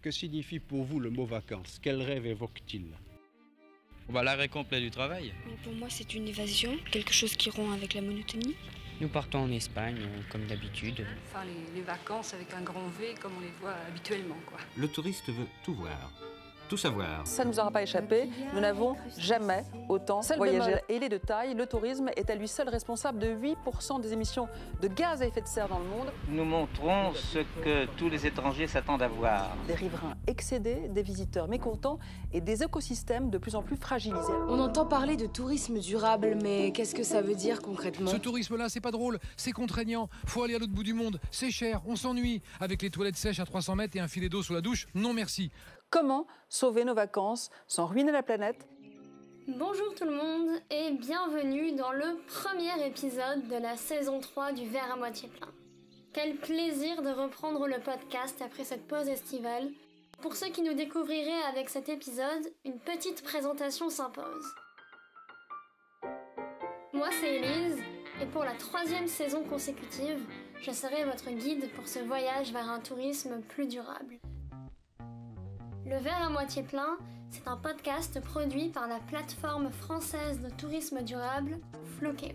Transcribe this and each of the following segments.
Que signifie pour vous le mot vacances? Quel rêve évoque-t-il? Bah, L'arrêt complet du travail. Pour moi, c'est une évasion, quelque chose qui rompt avec la monotonie. Nous partons en Espagne, comme d'habitude. Enfin, les, vacances avec un grand V, comme on les voit habituellement. Quoi. Le touriste veut tout voir tout savoir. Ça ne nous aura pas échappé, nous n'avons jamais autant voyagé. Et il est de taille, le tourisme est à lui seul responsable de 8% des émissions de gaz à effet de serre dans le monde. Nous montrons ce que tous les étrangers s'attendent à voir. Des riverains excédés, des visiteurs mécontents et des écosystèmes de plus en plus fragilisés. On entend parler de tourisme durable, mais qu'est-ce que ça veut dire concrètement? Ce tourisme-là, c'est pas drôle, c'est contraignant, faut aller à l'autre bout du monde, c'est cher, on s'ennuie. Avec les toilettes sèches à 300 mètres et un filet d'eau sous la douche, non merci. Comment sauver nos vacances sans ruiner la planète? Bonjour tout le monde et bienvenue dans le premier épisode de la saison 3 du verre à moitié plein. Quel plaisir de reprendre le podcast après cette pause estivale. Pour ceux qui nous découvriraient avec cet épisode, une petite présentation s'impose. Moi c'est Elise et pour la troisième saison consécutive, je serai votre guide pour ce voyage vers un tourisme plus durable. Le verre à moitié plein, c'est un podcast produit par la plateforme française de tourisme durable, Floqueo.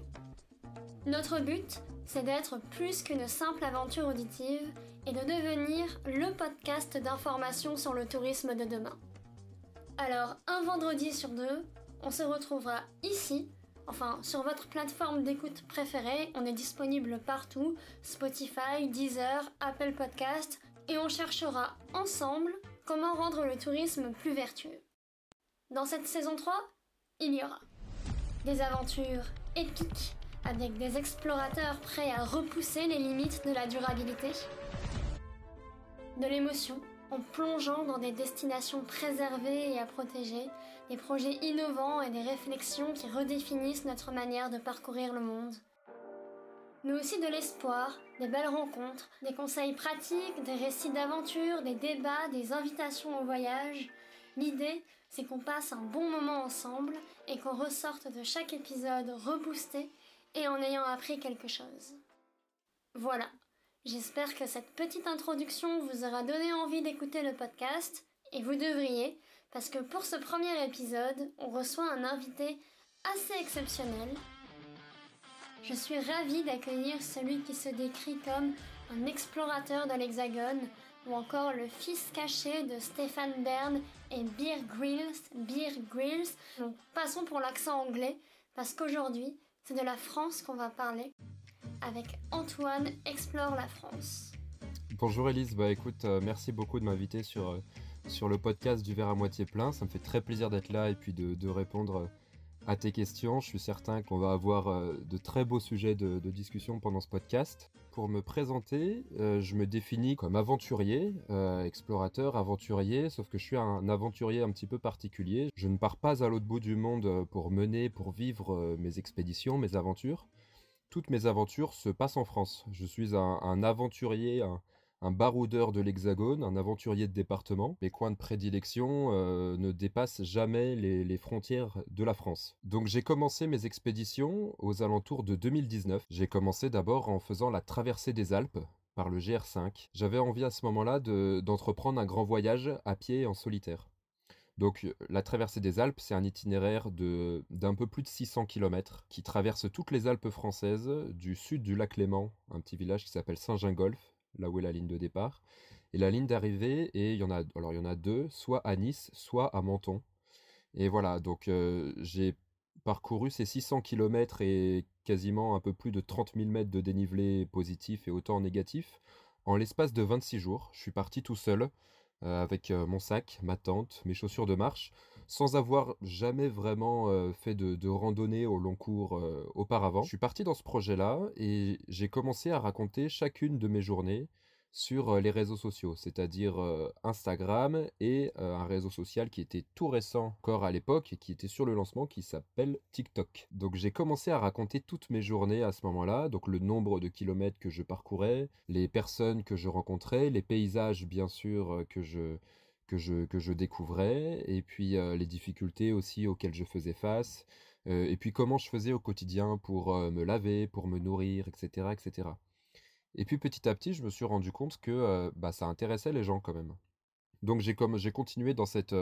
Notre but, c'est d'être plus qu'une simple aventure auditive et de devenir le podcast d'information sur le tourisme de demain. Alors, un vendredi sur deux, on se retrouvera ici, enfin sur votre plateforme d'écoute préférée, on est disponible partout, Spotify, Deezer, Apple Podcast, et on cherchera ensemble Comment rendre le tourisme plus vertueux. Dans cette saison 3, il y aura des aventures épiques avec des explorateurs prêts à repousser les limites de la durabilité, de l'émotion en plongeant dans des destinations préservées et à protéger, des projets innovants et des réflexions qui redéfinissent notre manière de parcourir le monde mais aussi de l'espoir, des belles rencontres, des conseils pratiques, des récits d'aventure, des débats, des invitations au voyage. L'idée, c'est qu'on passe un bon moment ensemble et qu'on ressorte de chaque épisode reboosté et en ayant appris quelque chose. Voilà, j'espère que cette petite introduction vous aura donné envie d'écouter le podcast, et vous devriez, parce que pour ce premier épisode, on reçoit un invité assez exceptionnel je suis ravie d'accueillir celui qui se décrit comme un explorateur de l'Hexagone ou encore le fils caché de Stéphane Bern et Beer Grills. Beer passons pour l'accent anglais parce qu'aujourd'hui c'est de la France qu'on va parler avec Antoine Explore la France. Bonjour Elise, bah écoute, euh, merci beaucoup de m'inviter sur, euh, le podcast du verre à moitié plein. Ça me fait très plaisir d'être là et puis de, de répondre euh, à tes questions. Je suis certain qu'on va avoir euh, de très beaux sujets de, discussion pendant ce podcast. Pour me présenter, euh, je me définis comme aventurier, euh, explorateur, aventurier, sauf que je suis un aventurier un petit peu particulier. Je ne pars pas à l'autre bout du monde pour mener, pour vivre mes expéditions, mes aventures. Toutes mes aventures se passent en France. Je suis un, aventurier, un baroudeur de l'Hexagone, un aventurier de département. Mes coins de prédilection euh, ne dépassent jamais les, frontières de la France. Donc j'ai commencé mes expéditions aux alentours de 2019. J'ai commencé d'abord en faisant la traversée des Alpes par le GR5. J'avais envie à ce moment-là d'entreprendre un grand voyage à pied en solitaire. Donc la traversée des Alpes, c'est un itinéraire d'un peu plus de 600 km qui traverse toutes les Alpes françaises, du sud du lac Léman, un petit village qui s'appelle Saint-Gingolf, là où est la ligne de départ. Et la ligne d'arrivée, et il y en a, alors il y en a deux, soit à Nice, soit à Menton. Et voilà, donc euh, j'ai parcouru ces 600 km et quasiment un peu plus de 30 000 mètres de dénivelé positif et autant négatif en l'espace de 26 jours. Je suis parti tout seul euh, avec euh, mon sac, ma tente, mes chaussures de marche sans avoir jamais vraiment fait de, randonnée au long cours auparavant. Je suis parti dans ce projet-là et j'ai commencé à raconter chacune de mes journées sur les réseaux sociaux, c'est-à-dire Instagram et un réseau social qui était tout récent encore à l'époque et qui était sur le lancement qui s'appelle TikTok. Donc j'ai commencé à raconter toutes mes journées à ce moment-là, donc le nombre de kilomètres que je parcourais, les personnes que je rencontrais, les paysages bien sûr que je que je, que je découvrais, et puis les difficultés aussi auxquelles je faisais face, et puis comment je faisais au quotidien pour me laver, pour me nourrir, etc., etc. Et puis petit à petit, je me suis rendu compte que bah, ça intéressait les gens quand même. Donc j'ai comme j'ai continué dans cette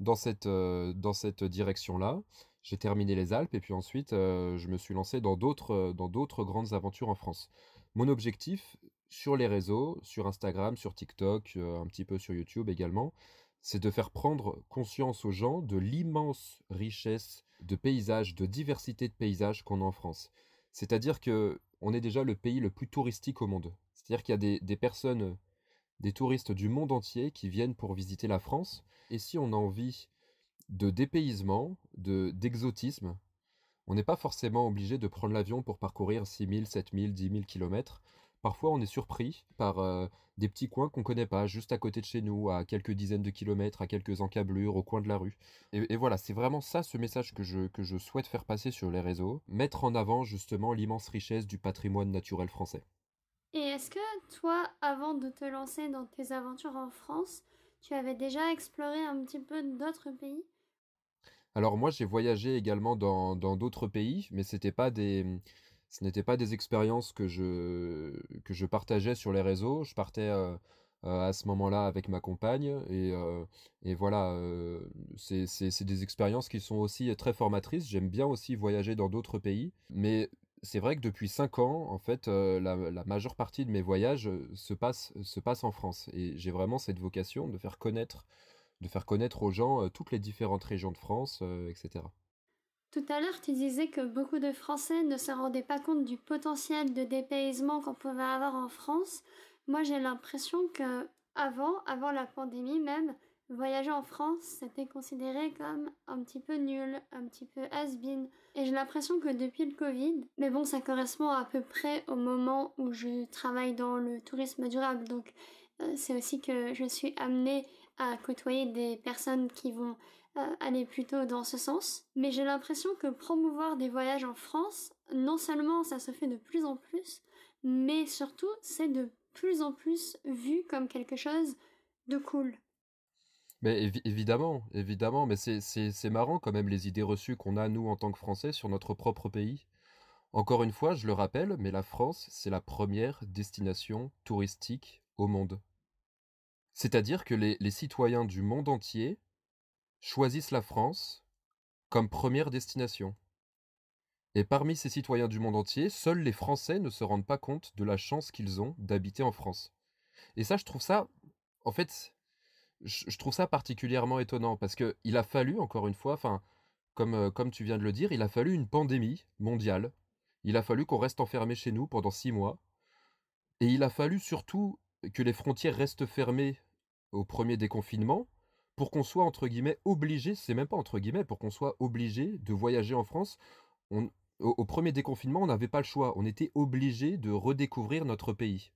dans cette dans cette direction-là. J'ai terminé les Alpes et puis ensuite je me suis lancé dans d'autres dans d'autres grandes aventures en France. Mon objectif sur les réseaux, sur Instagram, sur TikTok, un petit peu sur YouTube également, c'est de faire prendre conscience aux gens de l'immense richesse de paysages, de diversité de paysages qu'on a en France. C'est-à-dire que on est déjà le pays le plus touristique au monde. C'est-à-dire qu'il y a des, personnes, des touristes du monde entier qui viennent pour visiter la France. Et si on a envie de dépaysement, de d'exotisme, on n'est pas forcément obligé de prendre l'avion pour parcourir 6000, 7000, 10 000 kilomètres. Parfois, on est surpris par euh, des petits coins qu'on connaît pas, juste à côté de chez nous, à quelques dizaines de kilomètres, à quelques encablures, au coin de la rue. Et, voilà, c'est vraiment ça ce message que je, que je souhaite faire passer sur les réseaux, mettre en avant justement l'immense richesse du patrimoine naturel français. Et est-ce que toi, avant de te lancer dans tes aventures en France, tu avais déjà exploré un petit peu d'autres pays? Alors moi, j'ai voyagé également dans d'autres pays, mais c'était pas des ce n'était pas des expériences que je, que je partageais sur les réseaux. Je partais euh, euh, à ce moment-là avec ma compagne et, euh, et voilà, c'est des expériences qui sont aussi très formatrices. J'aime bien aussi voyager dans d'autres pays, mais c'est vrai que depuis 5 ans, en fait, la, la, majeure partie de mes voyages se passe, se passe en France et j'ai vraiment cette vocation de faire connaître, de faire connaître aux gens toutes les différentes régions de France, etc. Tout à l'heure, tu disais que beaucoup de Français ne se rendaient pas compte du potentiel de dépaysement qu'on pouvait avoir en France. Moi, j'ai l'impression que avant, avant la pandémie même, voyager en France, c'était considéré comme un petit peu nul, un petit peu has-been. Et j'ai l'impression que depuis le Covid, mais bon, ça correspond à peu près au moment où je travaille dans le tourisme durable. Donc, euh, c'est aussi que je suis amenée à côtoyer des personnes qui vont euh, aller plutôt dans ce sens. Mais j'ai l'impression que promouvoir des voyages en France, non seulement ça se fait de plus en plus, mais surtout c'est de plus en plus vu comme quelque chose de cool. Mais évidemment, évidemment, mais c'est marrant quand même les idées reçues qu'on a, nous, en tant que Français, sur notre propre pays. Encore une fois, je le rappelle, mais la France, c'est la première destination touristique au monde. C'est-à-dire que les citoyens du monde entier choisissent la France comme première destination. Et parmi ces citoyens du monde entier, seuls les Français ne se rendent pas compte de la chance qu'ils ont d'habiter en France. Et ça, je trouve ça, en fait, je trouve ça particulièrement étonnant parce que il a fallu, encore une fois, enfin, comme, euh, comme tu viens de le dire, il a fallu une pandémie mondiale. Il a fallu qu'on reste enfermé chez nous pendant six mois. Et il a fallu surtout que les frontières restent fermées au premier déconfinement pour qu'on soit entre guillemets obligé, c'est même pas entre guillemets, pour qu'on soit obligé de voyager en France, au, premier déconfinement, on n'avait pas le choix. On était obligé de redécouvrir notre pays.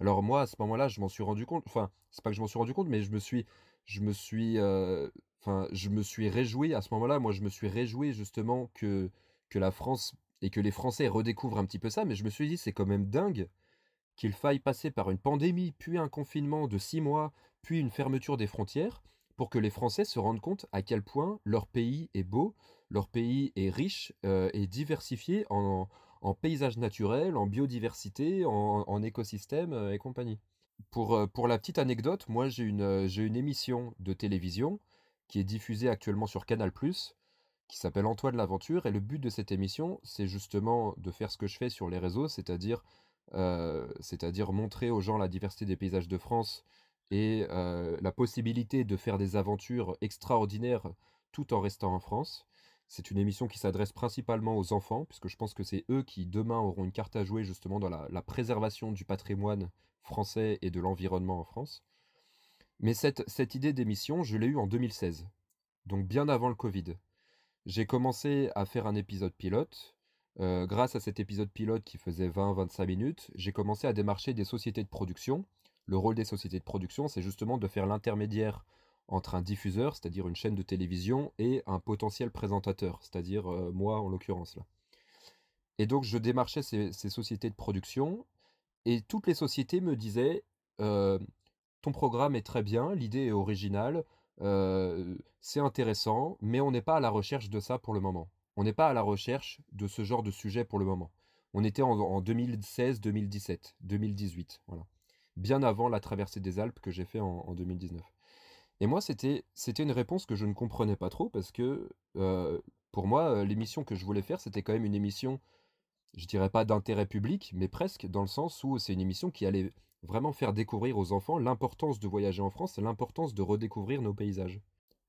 Alors moi, à ce moment-là, je m'en suis rendu compte. Enfin, c'est pas que je m'en suis rendu compte, mais je me suis, je me suis, euh, je me suis réjoui à ce moment-là. Moi, je me suis réjoui justement que que la France et que les Français redécouvrent un petit peu ça. Mais je me suis dit, c'est quand même dingue qu'il faille passer par une pandémie, puis un confinement de six mois, puis une fermeture des frontières pour que les Français se rendent compte à quel point leur pays est beau, leur pays est riche euh, et diversifié en, paysages naturels, en biodiversité, en, en écosystème euh, et compagnie. Pour, euh, pour la petite anecdote, moi j'ai une, une émission de télévision qui est diffusée actuellement sur Canal ⁇ qui s'appelle Antoine l'Aventure, et le but de cette émission, c'est justement de faire ce que je fais sur les réseaux, c'est-à-dire c'est-à-dire montrer aux gens la diversité des paysages de France et la possibilité de faire des aventures extraordinaires tout en restant en France. C'est une émission qui s'adresse principalement aux enfants, puisque je pense que c'est eux qui demain auront une carte à jouer justement dans la, préservation du patrimoine français et de l'environnement en France. Mais cette, idée d'émission, je l'ai eue en 2016, donc bien avant le Covid. J'ai commencé à faire un épisode pilote. grâce à cet épisode pilote qui faisait 20-25 minutes, j'ai commencé à démarcher des sociétés de production le rôle des sociétés de production, c'est justement de faire l'intermédiaire entre un diffuseur, c'est-à-dire une chaîne de télévision, et un potentiel présentateur, c'est-à-dire euh, moi en l'occurrence. Et donc je démarchais ces, sociétés de production, et toutes les sociétés me disaient euh, ton programme est très bien, l'idée est originale, euh, c'est intéressant, mais on n'est pas à la recherche de ça pour le moment. On n'est pas à la recherche de ce genre de sujet pour le moment. On était en, en 2016, 2017, 2018, voilà bien avant la traversée des Alpes que j'ai fait en, 2019. Et moi, c'était une réponse que je ne comprenais pas trop parce que euh, pour moi, euh, l'émission que je voulais faire, c'était quand même une émission, je dirais pas d'intérêt public, mais presque dans le sens où c'est une émission qui allait vraiment faire découvrir aux enfants l'importance de voyager en France et l'importance de redécouvrir nos paysages.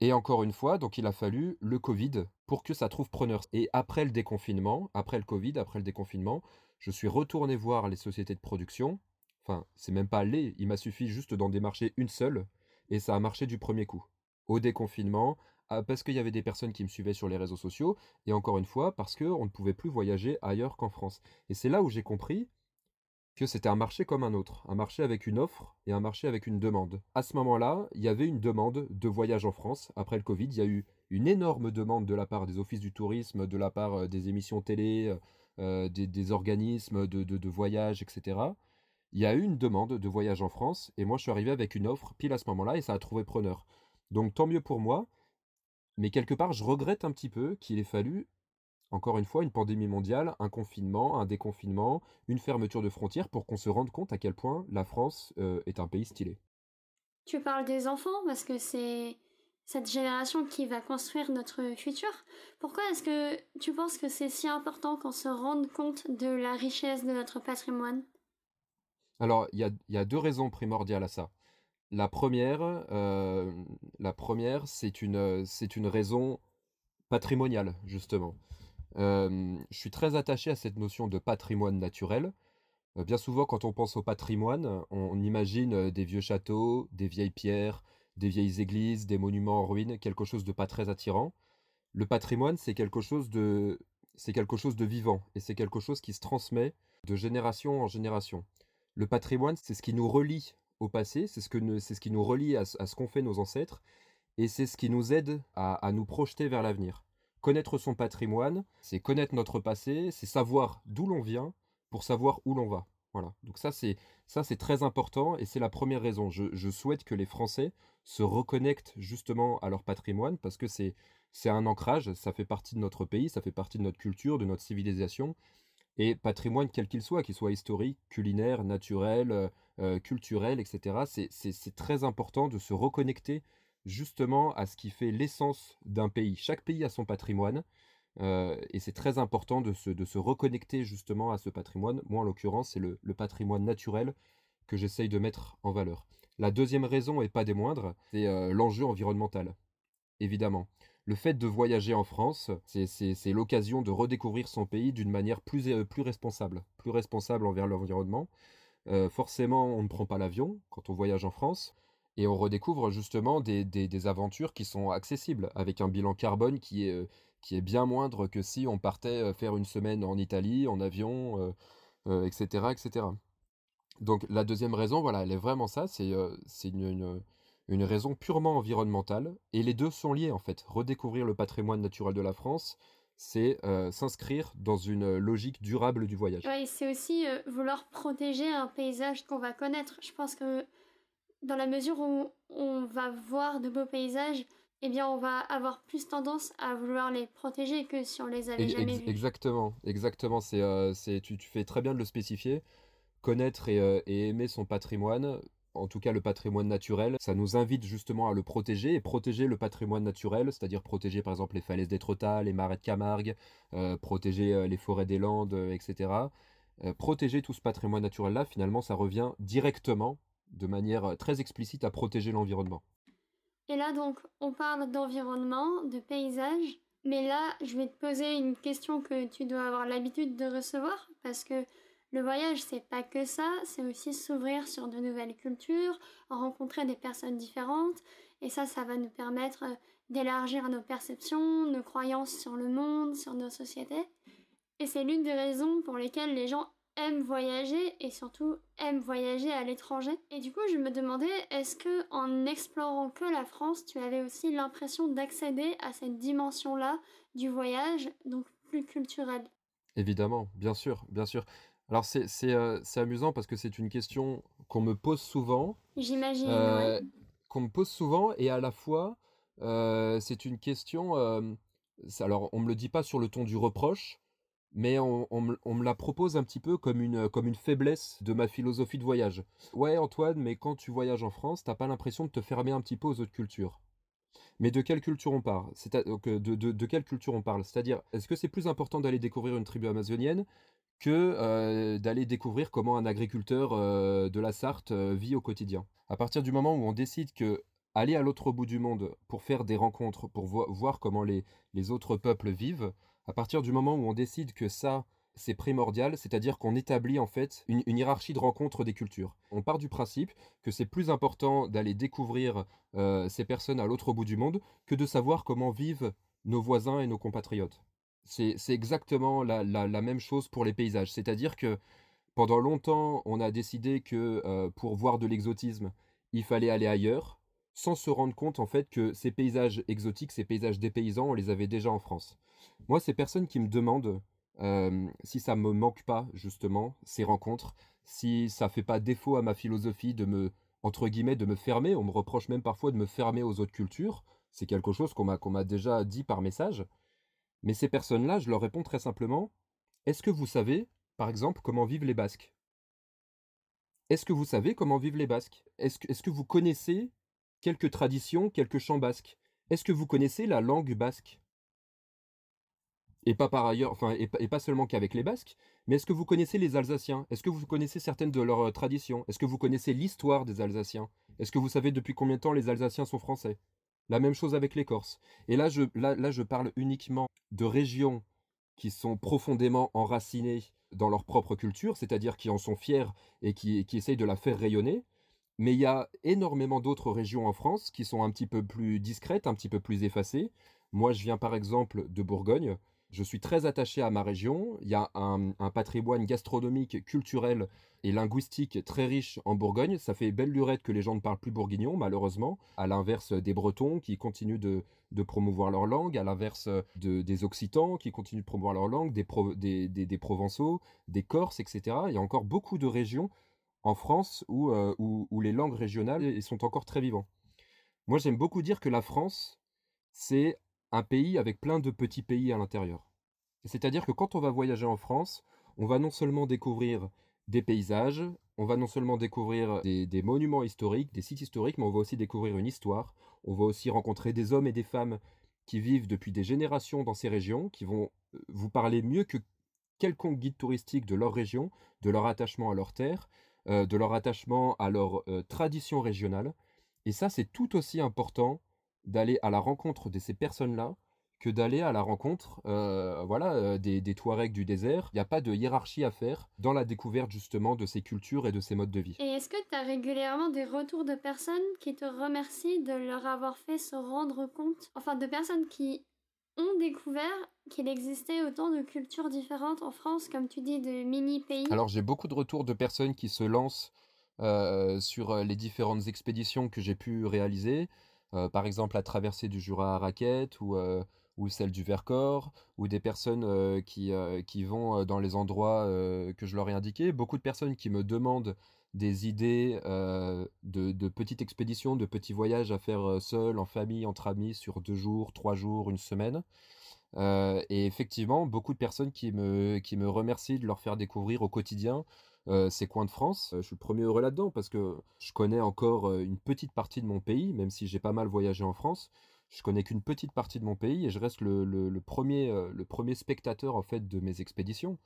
Et encore une fois, donc il a fallu le Covid pour que ça trouve preneur. Et après le déconfinement, après le Covid, après le déconfinement, je suis retourné voir les sociétés de production. Enfin, c'est même pas les, il m'a suffi juste d'en démarcher une seule, et ça a marché du premier coup. Au déconfinement, ah, parce qu'il y avait des personnes qui me suivaient sur les réseaux sociaux, et encore une fois, parce qu'on ne pouvait plus voyager ailleurs qu'en France. Et c'est là où j'ai compris que c'était un marché comme un autre, un marché avec une offre et un marché avec une demande. À ce moment-là, il y avait une demande de voyage en France. Après le Covid, il y a eu une énorme demande de la part des offices du tourisme, de la part euh, des émissions télé, euh, des, organismes de, de, voyage, etc. Il y a eu une demande de voyage en France et moi je suis arrivé avec une offre pile à ce moment-là et ça a trouvé preneur. Donc tant mieux pour moi, mais quelque part je regrette un petit peu qu'il ait fallu encore une fois, une pandémie mondiale, un confinement, un déconfinement, une fermeture de frontières pour qu'on se rende compte à quel point la France euh, est un pays stylé. Tu parles des enfants parce que c'est cette génération qui va construire notre futur. Pourquoi est-ce que tu penses que c'est si important qu'on se rende compte de la richesse de notre patrimoine? Alors, il y a, deux raisons primordiales à ça. La première, euh, la première c'est une, une raison patrimoniale, justement je suis très attaché à cette notion de patrimoine naturel. bien souvent, quand on pense au patrimoine, on, imagine des vieux châteaux, des vieilles pierres, des vieilles églises, des monuments en ruine, quelque chose de pas très attirant. Le patrimoine, c'est quelque chose de, c'est quelque chose de vivant et c'est quelque chose qui se transmet de génération en génération. Le patrimoine, c'est ce qui nous relie au passé, c'est ce, ce qui nous relie à, ce qu'ont fait nos ancêtres et c'est ce qui nous aide à nous projeter vers l'avenir. Connaître son patrimoine, c'est connaître notre passé, c'est savoir d'où l'on vient pour savoir où l'on va. Voilà. Donc ça c'est ça c'est très important et c'est la première raison. Je, souhaite que les Français se reconnectent justement à leur patrimoine parce que c'est un ancrage, ça fait partie de notre pays, ça fait partie de notre culture, de notre civilisation. Et patrimoine quel qu'il soit, qu'il soit historique, culinaire, naturel, euh, euh, culturel, etc. C'est très important de se reconnecter justement à ce qui fait l'essence d'un pays. Chaque pays a son patrimoine. Euh, et c'est très important de se, reconnecter justement à ce patrimoine. Moi, en l'occurrence, c'est le, patrimoine naturel que j'essaye de mettre en valeur. La deuxième raison, et pas des moindres, c'est l'enjeu environnemental, évidemment. Le fait de voyager en France, c'est l'occasion de redécouvrir son pays d'une manière plus, euh, responsable, plus responsable envers l'environnement. forcément, on ne prend pas l'avion quand on voyage en France. Et on redécouvre justement des, aventures qui sont accessibles, avec un bilan carbone qui est, euh, bien moindre que si on partait euh, faire une semaine en Italie, en avion, etc., euh, etc. Donc la deuxième raison, voilà, elle est vraiment ça, c'est une, raison purement environnementale, et les deux sont liés en fait. Redécouvrir le patrimoine naturel de la France, c'est s'inscrire dans une logique durable du voyage. Oui, c'est aussi vouloir protéger un paysage qu'on va connaître. Je pense que dans la mesure où on va voir de beaux paysages, eh bien, on va avoir plus tendance à vouloir les protéger que si on les avait jamais vus. Exactement, exactement. C'est, euh, c'est, tu, fais très bien de le spécifier. Connaître euh, et, aimer son patrimoine, en tout cas le patrimoine naturel, ça nous invite justement à le protéger et protéger le patrimoine naturel, c'est-à-dire protéger par exemple les falaises d'Étretat, les marais de Camargue, euh, protéger les forêts des Landes, etc. protéger tout ce patrimoine naturel-là, finalement, ça revient directement de manière euh, très explicite à protéger l'environnement. Et là donc, on parle d'environnement, de paysage, mais là, je vais te poser une question que tu dois avoir l'habitude de recevoir, parce que le voyage, c'est pas que ça, c'est aussi s'ouvrir sur de nouvelles cultures, rencontrer des personnes différentes, et ça, ça va nous permettre euh, d'élargir nos perceptions, nos croyances sur le monde, sur nos sociétés. Et c'est l'une des raisons pour lesquelles les gens aiment voyager et surtout aiment voyager à l'étranger. Et du coup, je me demandais, est-ce que en explorant que la France, tu avais aussi l'impression d'accéder à cette dimension-là du voyage, donc plus culturelle? Évidemment, bien sûr, bien sûr. Alors c'est euh, amusant parce que c'est une question qu'on me pose souvent. J'imagine. Euh, qu'on me pose souvent et à la fois euh, c'est une question. alors on me le dit pas sur le ton du reproche, mais on, me la propose un petit peu comme une, comme une faiblesse de ma philosophie de voyage. Ouais, Antoine, mais quand tu voyages en France, t'as pas l'impression de te fermer un petit peu aux autres cultures. Mais de quelle culture on parle? De, de, quelle culture on parle? C'est-à-dire, est-ce que c'est plus important d'aller découvrir une tribu amazonienne que euh, d'aller découvrir comment un agriculteur euh, de la Sarthe euh, vit au quotidien À partir du moment où on décide que aller à l'autre bout du monde pour faire des rencontres, pour voir comment les, les autres peuples vivent, à partir du moment où on décide que ça, c'est primordial, c'est-à-dire qu'on établit en fait une, hiérarchie de rencontres des cultures. On part du principe que c'est plus important d'aller découvrir ces personnes à l'autre bout du monde que de savoir comment vivent nos voisins et nos compatriotes. C'est exactement la, même chose pour les paysages, c'est-à-dire que pendant longtemps, on a décidé que euh, pour voir de l'exotisme, il fallait aller ailleurs, sans se rendre compte en fait que ces paysages exotiques, ces paysages dépaysants, on les avait déjà en France. Moi, ces personnes qui me demandent si ça me manque pas justement ces rencontres, si ça fait pas défaut à ma philosophie de me entre guillemets de me fermer, on me reproche même parfois de me fermer aux autres cultures, c'est quelque chose qu'on m'a déjà dit par message. Mais ces personnes-là, je leur réponds très simplement est-ce que vous savez, par exemple, comment vivent les Basques? Est-ce que vous savez comment vivent les Basques? Est-ce que, vous connaissez quelques traditions, quelques chants basques? Est-ce que vous connaissez la langue basque? Et pas par ailleurs, enfin, et, pas seulement qu'avec les Basques, mais est-ce que vous connaissez les Alsaciens? Est-ce que vous connaissez certaines de leurs euh, traditions? Est-ce que vous connaissez l'histoire des Alsaciens? Est-ce que vous savez depuis combien de temps les Alsaciens sont français? La même chose avec les Corses. Et là je, là, là, je parle uniquement de régions qui sont profondément enracinées dans leur propre culture, c'est-à-dire qui en sont fiers et qui, qui essayent de la faire rayonner. Mais il y a énormément d'autres régions en France qui sont un petit peu plus discrètes, un petit peu plus effacées. Moi, je viens par exemple de Bourgogne. Je suis très attaché à ma région. Il y a un, patrimoine gastronomique, culturel et linguistique très riche en Bourgogne. Ça fait belle lurette que les gens ne parlent plus bourguignon, malheureusement, à l'inverse des Bretons qui continuent de, promouvoir leur langue, à l'inverse des Occitans qui continuent de promouvoir leur langue, des, Provençaux, des Corses, etc. Il y a encore beaucoup de régions en France où, euh, où les langues régionales sont encore très vivantes. Moi, j'aime beaucoup dire que la France, c'est un pays avec plein de petits pays à l'intérieur. C'est-à-dire que quand on va voyager en France, on va non seulement découvrir des paysages, on va non seulement découvrir des, monuments historiques, des sites historiques, mais on va aussi découvrir une histoire, on va aussi rencontrer des hommes et des femmes qui vivent depuis des générations dans ces régions, qui vont euh, vous parler mieux que quelconque guide touristique de leur région, de leur attachement à leur terre, euh, de leur attachement à leur euh, tradition régionale. Et ça, c'est tout aussi important d'aller à la rencontre de ces personnes-là que d'aller à la rencontre euh, voilà, euh, des, des Touaregs du désert. Il n'y a pas de hiérarchie à faire dans la découverte justement de ces cultures et de ces modes de vie. Et est-ce que tu as régulièrement des retours de personnes qui te remercient de leur avoir fait se rendre compte, enfin de personnes qui ont découvert qu'il existait autant de cultures différentes en France, comme tu dis, de mini-pays? Alors j'ai beaucoup de retours de personnes qui se lancent euh, sur les différentes expéditions que j'ai pu réaliser. Par exemple la traversée du Jura à raquette ou, ou celle du Vercors, ou des personnes qui, qui vont dans les endroits que je leur ai indiqués. Beaucoup de personnes qui me demandent des idées de, de, petites expéditions, de petits voyages à faire seul, en famille, entre amis, sur deux jours, trois jours, une semaine. et effectivement, beaucoup de personnes qui me, qui me remercient de leur faire découvrir au quotidien ces coins de France. Je suis le premier heureux là-dedans parce que je connais encore une petite partie de mon pays, même si j'ai pas mal voyagé en France. Je connais qu'une petite partie de mon pays et je reste le, premier, le premier spectateur en fait de mes expéditions.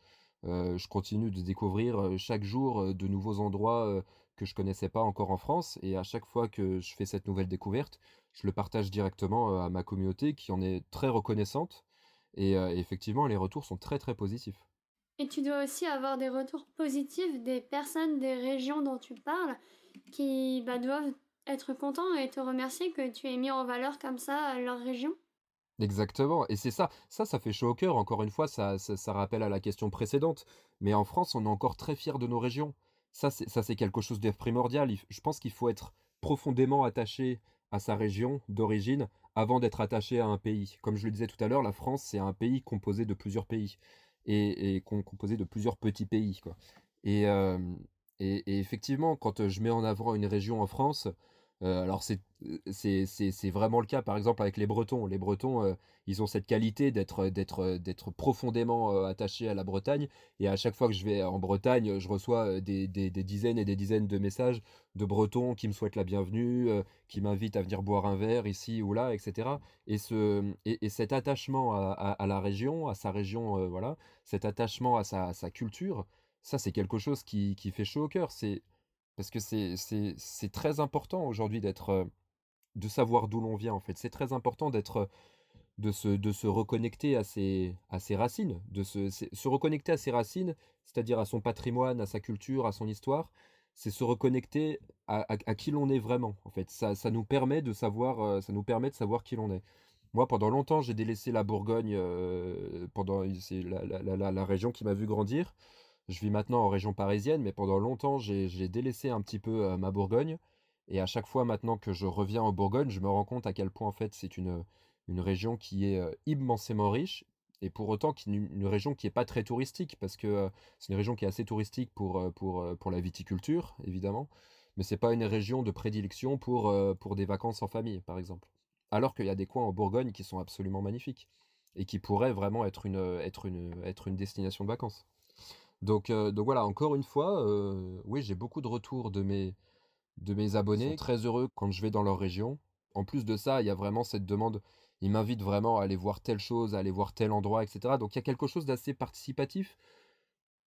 je continue de découvrir chaque jour de nouveaux endroits que je connaissais pas encore en France et à chaque fois que je fais cette nouvelle découverte, je le partage directement à ma communauté qui en est très reconnaissante et effectivement les retours sont très très positifs. Et tu dois aussi avoir des retours positifs des personnes des régions dont tu parles qui bah, doivent être contents et te remercier que tu aies mis en valeur comme ça leur région. Exactement, et c'est ça, ça, ça fait chaud au cœur, encore une fois, ça, ça, rappelle à la question précédente, mais en France, on est encore très fiers de nos régions. Ça, c'est quelque chose de je pense qu'il faut être profondément attaché à sa région d'origine avant d'être attaché à un pays. Comme je le disais tout à l'heure, la France, c'est un pays composé de plusieurs pays et, composé de plusieurs petits pays. Quoi. Et, et, effectivement, quand je mets en avant une région en France, Euh, alors c'est c'est vraiment le cas par exemple avec les Bretons. Les Bretons, euh, ils ont cette qualité d'être profondément euh, attachés à la Bretagne. Et à chaque fois que je vais en Bretagne, je reçois des, des, des dizaines et des dizaines de messages de Bretons qui me souhaitent la bienvenue, qui m'invitent à venir boire un verre ici ou là, etc. Et ce et, et cet attachement à, la région, à sa région, voilà, cet attachement à sa, sa culture, ça c'est quelque chose qui, qui fait chaud au cœur. C'est parce que c'est très important aujourd'hui d'être de savoir d'où l'on vient en fait. C'est très important d'être de se, reconnecter à ses, racines, de se, reconnecter à ses racines, c'est-à-dire à son patrimoine, à sa culture, à son histoire, c'est se reconnecter à, qui l'on est vraiment en fait. Ça, nous permet de savoir, ça nous permet de savoir qui l'on est. Moi, pendant longtemps, j'ai délaissé la Bourgogne, euh, pendant c'est la, région qui m'a vu grandir. Je vis maintenant en région parisienne, mais pendant longtemps, j'ai délaissé un petit peu euh, ma Bourgogne. Et à chaque fois maintenant que je reviens en Bourgogne, je me rends compte à quel point en fait c'est une, région qui est euh, immensément riche et pour autant une région qui n'est pas très touristique parce que euh, c'est une région qui est assez touristique pour, pour, pour la viticulture évidemment, mais c'est pas une région de prédilection pour, pour des vacances en famille par exemple. Alors qu'il y a des coins en Bourgogne qui sont absolument magnifiques et qui pourraient vraiment être une, être une, être une destination de vacances. Donc, euh, donc voilà, encore une fois, euh, oui, j'ai beaucoup de retours de mes, de mes abonnés. Ils sont très heureux quand je vais dans leur région. En plus de ça, il y a vraiment cette demande. Ils m'invitent vraiment à aller voir telle chose, à aller voir tel endroit, etc. Donc il y a quelque chose d'assez participatif.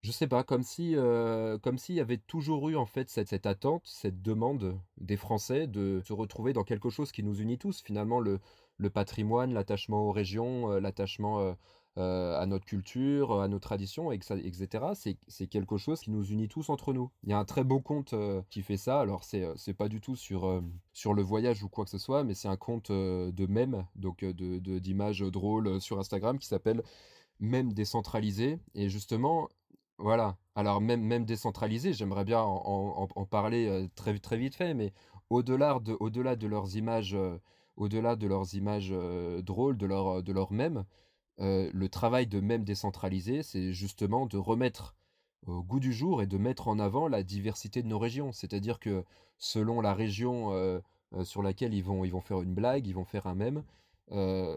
Je sais pas, comme si, euh, comme s'il y avait toujours eu en fait cette, cette attente, cette demande des Français de se retrouver dans quelque chose qui nous unit tous. Finalement, le, le patrimoine, l'attachement aux régions, l'attachement euh, à notre culture, à nos traditions, etc. C'est quelque chose qui nous unit tous entre nous. Il y a un très beau compte euh, qui fait ça. Alors, c'est pas du tout sur, sur le voyage ou quoi que ce soit, mais c'est un compte de mèmes, donc d'images de, drôles sur Instagram qui s'appelle Mèmes décentralisé. Et justement, voilà. Alors, même, même décentralisé, j'aimerais bien en, parler très, très vite fait, mais au-delà de, au de leurs images, au-delà de leurs images drôles, de leurs de leur mèmes, euh, le travail de même décentralisé, c'est justement de remettre au goût du jour et de mettre en avant la diversité de nos régions. C'est-à-dire que selon la région euh, euh, sur laquelle ils vont, ils vont faire une blague, ils vont faire un mème,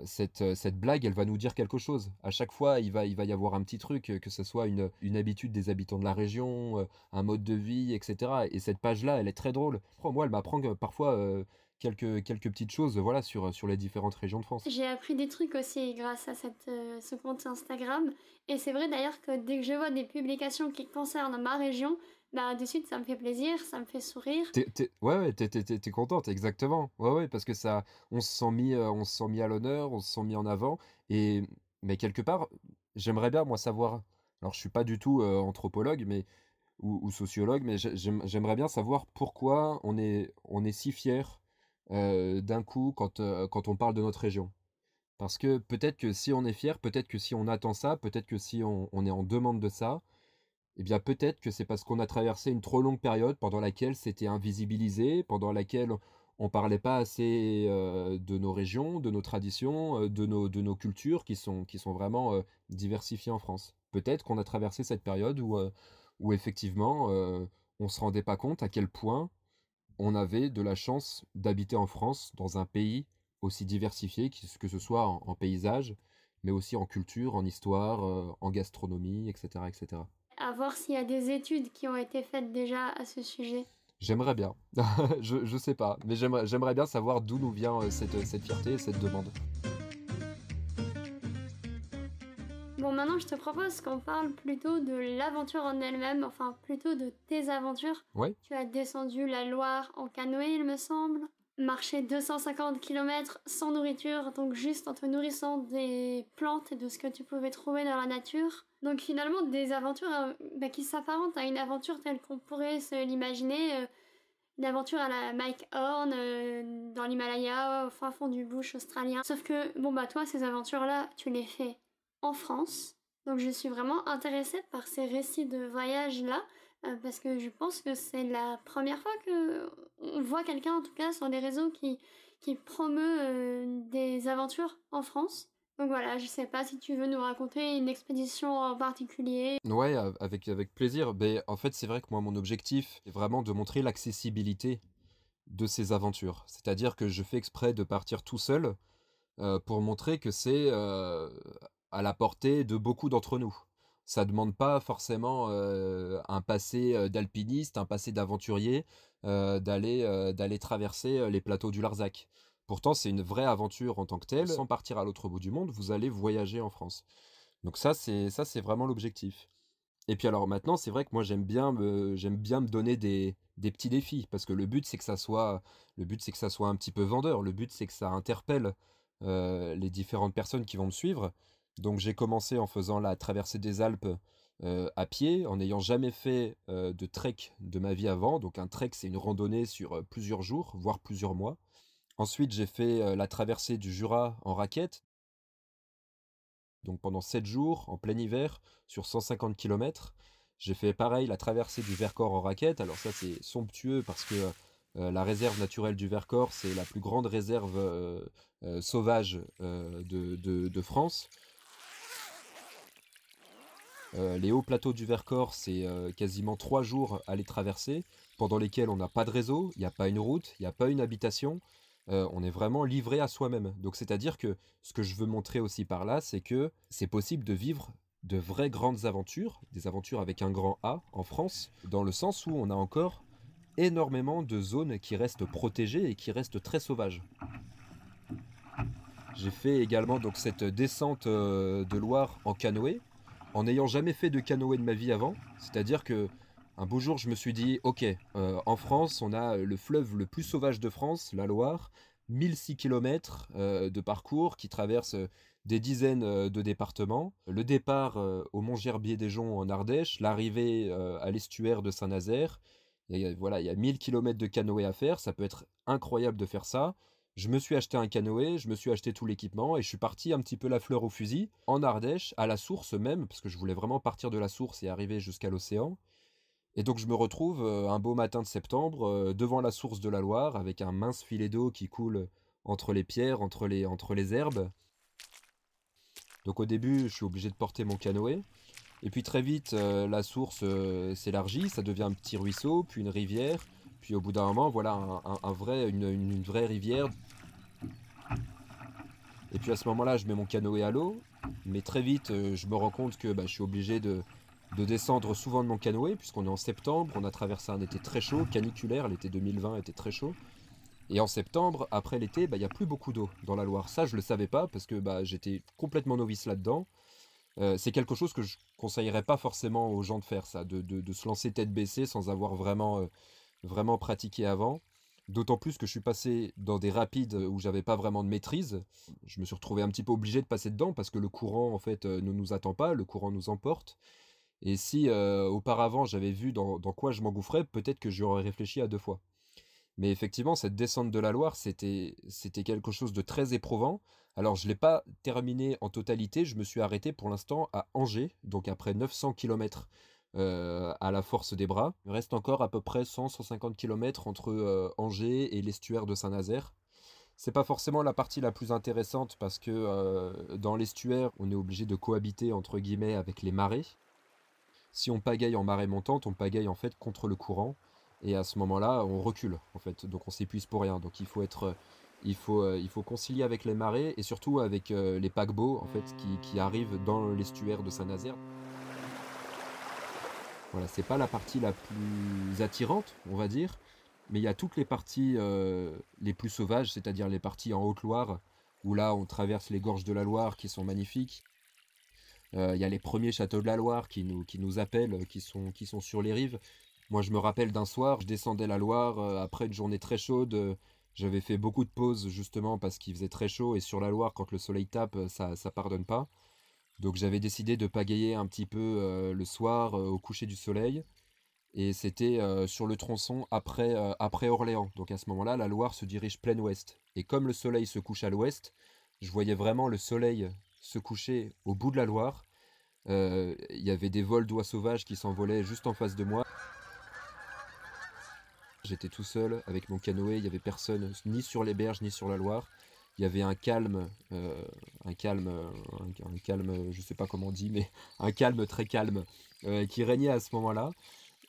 cette, cette blague, elle va nous dire quelque chose. À chaque fois, il va, il va y avoir un petit truc, que ce soit une, une habitude des habitants de la région, un mode de vie, etc. Et cette page-là, elle est très drôle. Moi, elle m'apprend parfois quelques, quelques petites choses voilà, sur, sur les différentes régions de France. J'ai appris des trucs aussi grâce à cette, euh, ce compte Instagram. Et c'est vrai d'ailleurs que dès que je vois des publications qui concernent ma région, bah de suite ça me fait plaisir, ça me fait sourire. ouais, ouais, t'es, contente, exactement. Ouais, ouais, parce que ça, on se sent mis, euh, on se sent mis à l'honneur, on se sent mis en avant. Et, mais quelque part, j'aimerais bien, moi, savoir. Alors, je suis pas du tout euh, anthropologue, mais ou, ou sociologue, mais j'aimerais bien savoir pourquoi on est, on est si fier euh, d'un coup quand, euh, quand on parle de notre région. Parce que peut-être que si on est fier, peut-être que si on attend ça, peut-être que si on, est en demande de ça, eh bien peut-être que c'est parce qu'on a traversé une trop longue période pendant laquelle c'était invisibilisé, pendant laquelle on parlait pas assez euh, de nos régions, de nos traditions, de, nos, de nos cultures qui sont, qui sont vraiment diversifiées en France. Peut-être qu'on a traversé cette période où, où effectivement on se rendait pas compte à quel point on avait de la chance d'habiter en France, dans un pays aussi diversifié, que ce soit en, paysage, mais aussi en culture, en histoire, euh, en gastronomie, etc. etc. À voir s'il y a des études qui ont été faites déjà à ce sujet. J'aimerais bien. je, ne sais pas, mais j'aimerais bien savoir d'où nous vient euh, cette, cette fierté et cette demande. Bon, maintenant, je te propose qu'on parle plutôt de l'aventure en elle-même, enfin plutôt de tes aventures. Tu as descendu la Loire en canoë, il me semble. Marché 250 km sans nourriture, donc juste en te nourrissant des plantes et de ce que tu pouvais trouver dans la nature. Donc finalement, des aventures euh, bah, qui s'apparentent à une aventure telle qu'on pourrait se l'imaginer. Euh, une aventure à la Mike Horn euh, dans l'Himalaya, au fin fond du bush australien. Sauf que, bon bah toi, ces aventures-là, tu les fais en France. Donc je suis vraiment intéressée par ces récits de voyage-là, euh, parce que je pense que c'est la première fois que on voit quelqu'un, en tout cas sur les réseaux, qui, qui promeut euh, des aventures en France. Donc voilà, je sais pas si tu veux nous raconter une expédition en particulier. Ouais, avec, avec plaisir. Mais en fait, c'est vrai que moi, mon objectif est vraiment de montrer l'accessibilité de ces aventures. C'est-à-dire que je fais exprès de partir tout seul pour montrer que c'est à la portée de beaucoup d'entre nous. Ça demande pas forcément un passé d'alpiniste, un passé d'aventurier, d'aller d'aller traverser les plateaux du Larzac. Pourtant, c'est une vraie aventure en tant que telle. Sans partir à l'autre bout du monde, vous allez voyager en France. Donc ça, c'est ça, c'est vraiment l'objectif. Et puis alors maintenant, c'est vrai que moi j'aime bien me j'aime bien me donner des, des petits défis parce que le but c'est que ça soit le but c'est que ça soit un petit peu vendeur. Le but c'est que ça interpelle les différentes personnes qui vont me suivre. Donc j'ai commencé en faisant la traversée des Alpes à pied, en n'ayant jamais fait de trek de ma vie avant. Donc un trek c'est une randonnée sur plusieurs jours, voire plusieurs mois. Ensuite j'ai fait la traversée du Jura en raquette. Donc pendant 7 jours, en plein hiver, sur 150 km. J'ai fait pareil la traversée du Vercors en raquette. Alors ça c'est somptueux parce que la réserve naturelle du Vercors, c'est la plus grande réserve sauvage de, France. Les hauts plateaux du Vercors, c'est quasiment trois jours à les traverser, pendant lesquels on n'a pas de réseau, il n'y a pas une route, il n'y a pas une habitation. on est vraiment livré à soi-même. Donc c'est-à-dire que ce que je veux montrer aussi par là, c'est que c'est possible de vivre de vraies grandes aventures, des aventures avec un grand A en France, dans le sens où on a encore énormément de zones qui restent protégées et qui restent très sauvages. J'ai fait également donc cette descente euh, de Loire en canoë, en n'ayant jamais fait de canoë de ma vie avant. C'est-à-dire que un beau jour, je me suis dit, ok, euh, en France, on a le fleuve le plus sauvage de France, la Loire, 1006 km euh, de parcours qui traverse des dizaines de départements. Le départ au Mont-Gerbier-des-Joncs en Ardèche, l'arrivée à l'estuaire de Saint-Nazaire, voilà, il y a 1000 km de canoë à faire, ça peut être incroyable de faire ça. Je me suis acheté un canoë, je me suis acheté tout l'équipement et je suis parti un petit peu la fleur au fusil en Ardèche, à la source même, parce que je voulais vraiment partir de la source et arriver jusqu'à l'océan. Et donc je me retrouve euh, un beau matin de septembre euh, devant la source de la Loire avec un mince filet d'eau qui coule entre les pierres, entre les, entre les herbes. Donc au début, je suis obligé de porter mon canoë. Et puis très vite, euh, la source s'élargit, ça devient un petit ruisseau, puis une rivière, puis au bout d'un moment, voilà un, vrai, une, vraie rivière. Et puis à ce moment-là, je mets mon canoë à l'eau, mais très vite, euh, je me rends compte que bah, je suis obligé de, descendre souvent de mon canoë, puisqu'on est en septembre, on a traversé un été très chaud, caniculaire, l'été 2020 était très chaud. Et en septembre, après l'été, bah, il n'y a plus beaucoup d'eau dans la Loire. Ça, je ne le savais pas parce que bah, j'étais complètement novice là-dedans. Euh, c'est quelque chose que je conseillerais pas forcément aux gens de faire, ça, de, se lancer tête baissée sans avoir vraiment, euh, vraiment pratiqué avant. D'autant plus que je suis passé dans des rapides où j'avais pas vraiment de maîtrise. Je me suis retrouvé un petit peu obligé de passer dedans parce que le courant en fait euh, ne nous attend pas, le courant nous emporte. Et si auparavant j'avais vu dans, quoi je m'engouffrais, peut-être que j'aurais réfléchi à deux fois. Mais effectivement, cette descente de la Loire, c'était quelque chose de très éprouvant. Alors, je l'ai pas terminé en totalité, je me suis arrêté pour l'instant à Angers, donc après 900 km euh, à la force des bras. Il reste encore à peu près 100-150 km entre euh, Angers et l'estuaire de Saint-Nazaire. C'est pas forcément la partie la plus intéressante parce que euh, dans l'estuaire, on est obligé de cohabiter entre guillemets avec les marées. Si on pagaille en marée montante, on pagaille en fait contre le courant. Et à ce moment-là, on recule, en fait. Donc on s'épuise pour rien. Donc il faut être. Il faut, il faut concilier avec les marées et surtout avec les paquebots en fait, qui, arrivent dans l'estuaire de Saint-Nazaire. Voilà, c'est pas la partie la plus attirante, on va dire, mais il y a toutes les parties les plus sauvages, c'est-à-dire les parties en Haute-Loire, où là on traverse les gorges de la Loire qui sont magnifiques. Il y a les premiers châteaux de la Loire qui nous, qui nous appellent, qui sont, qui sont sur les rives. Moi, je me rappelle d'un soir, je descendais la Loire euh, après une journée très chaude. Euh, j'avais fait beaucoup de pauses justement parce qu'il faisait très chaud et sur la Loire, quand le soleil tape, euh, ça, ça pardonne pas. Donc j'avais décidé de pagayer un petit peu le soir au coucher du soleil. Et c'était sur le tronçon après, après Orléans. Donc à ce moment-là, la Loire se dirige plein ouest. Et comme le soleil se couche à l'ouest, je voyais vraiment le soleil se coucher au bout de la Loire. Il y avait des vols d'oies sauvages qui s'envolaient juste en face de moi. J'étais tout seul avec mon canoë, il n'y avait personne ni sur les berges ni sur la Loire. Il y avait un calme, euh, un calme, un, calme, je sais pas comment on dit, mais un calme très calme euh, qui régnait à ce moment-là.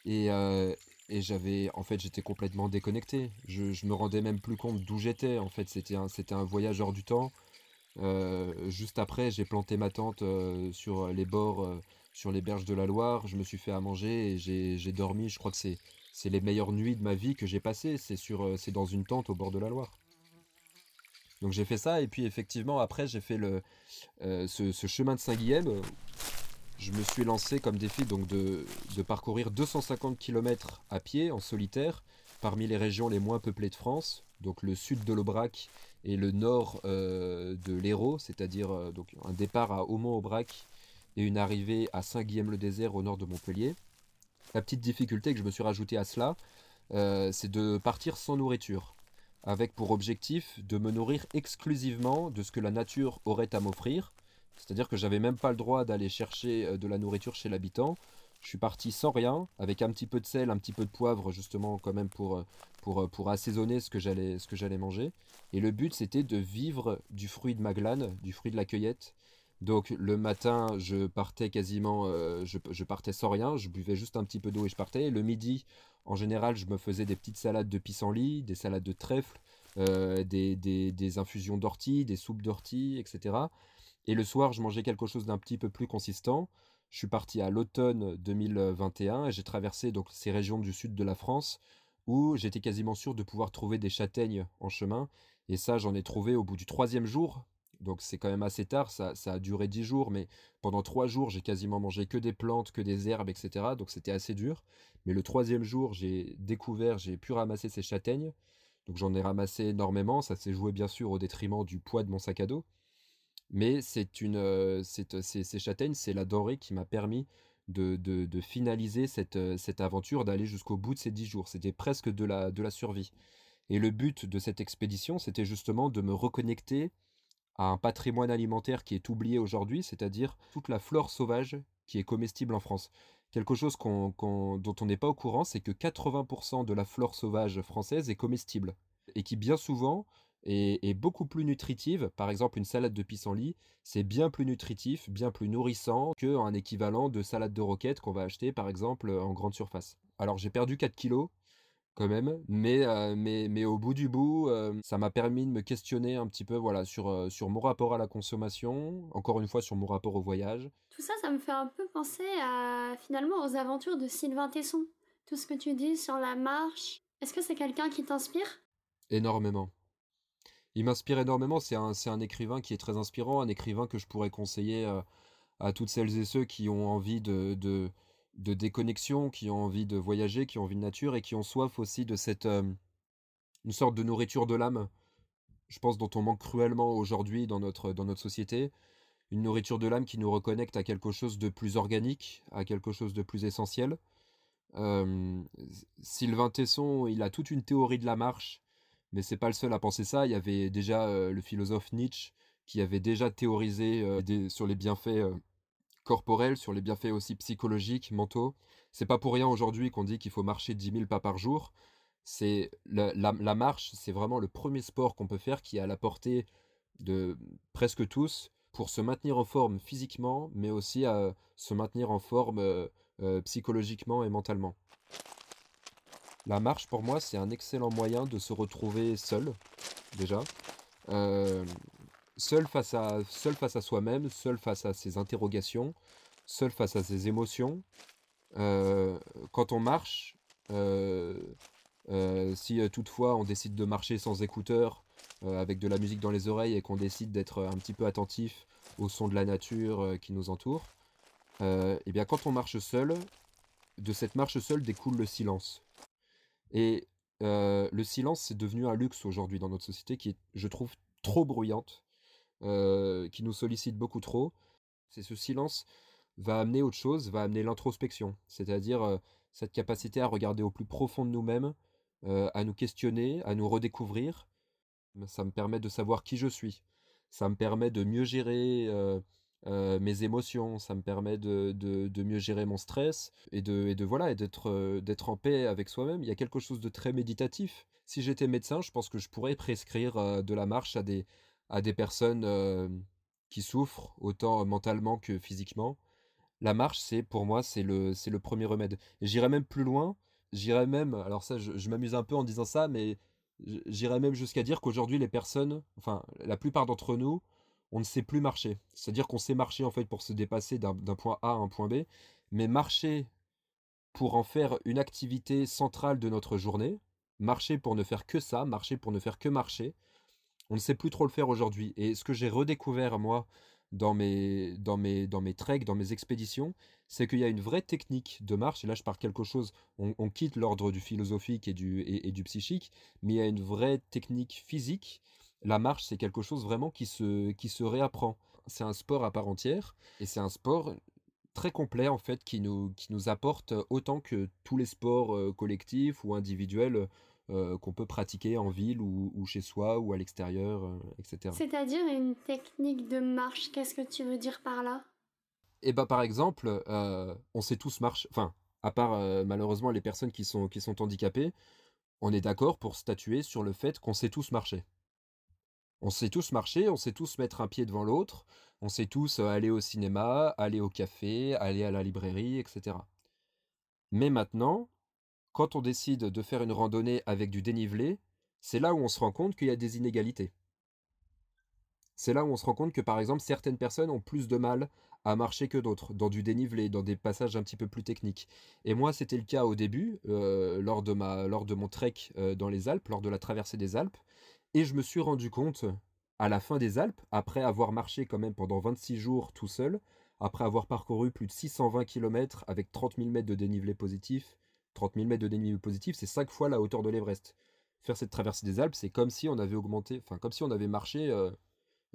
Et, euh, et j'avais, en fait, j'étais complètement déconnecté. Je, je me rendais même plus compte d'où j'étais. En fait, c'était un, c'était un voyage hors du temps. Juste après, j'ai planté ma tente sur les bords, sur les berges de la Loire. Je me suis fait à manger et j'ai, j'ai dormi. Je crois que c'est, c'est les meilleures nuits de ma vie que j'ai passées. C'est sur, c'est dans une tente au bord de la Loire. Donc j'ai fait ça et puis effectivement après j'ai fait le, ce, ce chemin de Saint-Guilhem je me suis lancé comme défi donc de, de, parcourir 250 km à pied en solitaire parmi les régions les moins peuplées de France, donc le sud de l'Aubrac et le nord euh, de l'Hérault, c'est-à-dire euh, un départ à Aumont-Aubrac et une arrivée à Saint-Guilhem-le-Désert au nord de Montpellier. La petite difficulté que je me suis rajouté à cela, euh, c'est de partir sans nourriture, avec pour objectif de me nourrir exclusivement de ce que la nature aurait à m'offrir, c'est-à-dire que j'avais même pas le droit d'aller chercher euh, de la nourriture chez l'habitant. Je suis parti sans rien, avec un petit peu de sel, un petit peu de poivre, justement, quand même pour, euh, pour, euh, pour assaisonner ce que j'allais ce que j'allais manger. Et le but, c'était de vivre du fruit de ma glane, du fruit de la cueillette. Donc le matin, je partais quasiment, je, je, partais sans rien, je buvais juste un petit peu d'eau et je partais. Le midi, en général, je me faisais des petites salades de pissenlit, des salades de trèfle, euh, des, infusions d'ortie, des soupes d'ortie, etc. Et le soir, je mangeais quelque chose d'un petit peu plus consistant. Je suis parti à l'automne 2021 et j'ai traversé donc ces régions du sud de la France où j'étais quasiment sûr de pouvoir trouver des châtaignes en chemin. Et ça, j'en ai trouvé au bout du troisième jour. Donc c'est quand même assez tard, ça, ça a duré dix jours, mais pendant trois jours, j'ai quasiment mangé que des plantes, que des herbes, etc. Donc c'était assez dur. Mais le troisième jour, j'ai découvert, j'ai pu ramasser ces châtaignes. Donc j'en ai ramassé énormément. Ça s'est joué bien sûr au détriment du poids de mon sac à dos. Mais c'est une, euh, c'est, ces châtaignes, c'est la denrée qui m'a permis de, de, finaliser cette, euh, cette aventure, d'aller jusqu'au bout de ces dix jours. C'était presque de la, de la survie. Et le but de cette expédition, c'était justement de me reconnecter à un patrimoine alimentaire qui est oublié aujourd'hui, c'est-à-dire toute la flore sauvage qui est comestible en France. Quelque chose dont on n'est pas au courant, c'est que 80% de la flore sauvage française est comestible. Et qui bien souvent est, beaucoup plus nutritive. Par exemple, une salade de pissenlit, c'est bien plus nutritif, bien plus nourrissant qu'un équivalent de salade de roquette qu'on va acheter par exemple en grande surface. Alors j'ai perdu 4 kilos quand même, mais, euh, mais, mais au bout du bout, euh, ça m'a permis de me questionner un petit peu voilà, sur, euh, sur mon rapport à la consommation, encore une fois sur mon rapport au voyage. Tout ça, ça me fait un peu penser à finalement aux aventures de Sylvain Tesson. Tout ce que tu dis sur la marche, est-ce que c'est quelqu'un qui t'inspire? Énormément. Il m'inspire énormément, c'est un, un, écrivain qui est très inspirant, un écrivain que je pourrais conseiller à toutes celles et ceux qui ont envie de, de, de, déconnexion, qui ont envie de voyager, qui ont envie de nature et qui ont soif aussi de cette une sorte de nourriture de l'âme, je pense dont on manque cruellement aujourd'hui dans notre, dans notre société, une nourriture de l'âme qui nous reconnecte à quelque chose de plus organique, à quelque chose de plus essentiel. Sylvain Tesson, il a toute une théorie de la marche mais c'est pas le seul à penser ça. Il y avait déjà le philosophe Nietzsche qui avait déjà théorisé sur les bienfaits euh, corporels, sur les bienfaits aussi psychologiques, mentaux. C'est pas pour rien aujourd'hui qu'on dit qu'il faut marcher 10 000 pas par jour. C'est la, marche, c'est vraiment le premier sport qu'on peut faire qui est à la portée de presque tous pour se maintenir en forme physiquement, mais aussi à se maintenir en forme psychologiquement et mentalement. La marche, pour moi, c'est un excellent moyen de se retrouver seul, déjà. Euh, seul face à, seul face à soi-même, seul face à ses interrogations, seul face à ses émotions. Euh, quand on marche, euh, si toutefois on décide de marcher sans écouteurs, avec de la musique dans les oreilles et qu'on décide d'être un petit peu attentif au son de la nature qui nous entoure, et eh bien quand on marche seul, de cette marche seule découle le silence. Et le silence, c'est devenu un luxe aujourd'hui dans notre société qui est, je trouve, trop bruyante, qui nous sollicite beaucoup trop. C'est ce silence va amener autre chose, va amener l'introspection, c'est-à-dire cette capacité à regarder au plus profond de nous-mêmes, à nous questionner, à nous redécouvrir. Ça me permet de savoir qui je suis. Ça me permet de mieux gérer euh, mes émotions, ça me permet de, de, mieux gérer mon stress et de, et de voilà et d'être euh, d'être en paix avec soi-même. Il y a quelque chose de très méditatif. Si j'étais médecin, je pense que je pourrais prescrire euh, de la marche à des à des personnes qui souffrent autant mentalement que physiquement. La marche, c'est pour moi c'est le c'est le premier remède. J'irais même plus loin. J'irais même, alors ça, je, m'amuse un peu en disant ça, mais j'irais même jusqu'à dire qu'aujourd'hui, les personnes, enfin, la plupart d'entre nous, on ne sait plus marcher. C'est-à-dire qu'on sait marcher en fait pour se dépasser d'un point A à un point B, mais marcher pour en faire une activité centrale de notre journée, marcher pour ne faire que ça, marcher pour ne faire que marcher, on ne sait plus trop le faire aujourd'hui. Et ce que j'ai redécouvert, moi, dans mes, dans mes, dans mes treks, dans mes expéditions, c'est qu'il y a une vraie technique de marche, et là je parle quelque chose, on, quitte l'ordre du philosophique et du, et, du psychique, mais il y a une vraie technique physique. La marche, c'est quelque chose vraiment qui se, qui se réapprend. C'est un sport à part entière, et c'est un sport très complet en fait, qui nous, qui nous apporte autant que tous les sports euh, collectifs ou individuels euh, qu'on peut pratiquer en ville ou, chez soi ou à l'extérieur, euh, etc. C'est-à-dire une technique de marche, qu'est-ce que tu veux dire par là? Eh bah par exemple, euh, on sait tous marcher, enfin, à part malheureusement les personnes qui sont, qui sont handicapées, on est d'accord pour statuer sur le fait qu'on sait tous marcher. On sait tous marcher, on sait tous mettre un pied devant l'autre, on sait tous aller au cinéma, aller au café, aller à la librairie, etc. Mais maintenant, quand on décide de faire une randonnée avec du dénivelé, c'est là où on se rend compte qu'il y a des inégalités. C'est là où on se rend compte que par exemple certaines personnes ont plus de mal à marcher que d'autres, dans du dénivelé, dans des passages un petit peu plus techniques. Et moi c'était le cas au début, euh, lors, de ma, lors de mon trek euh, dans les Alpes, lors de la traversée des Alpes, et je me suis rendu compte à la fin des Alpes, après avoir marché quand même pendant 26 jours tout seul, après avoir parcouru plus de 620 km avec 30 000 mètres de dénivelé positif, 30 000 mètres de dénivelé positif, c'est 5 fois la hauteur de l'Everest. Faire cette traversée des Alpes, c'est comme si on avait augmenté, enfin comme si on avait marché euh,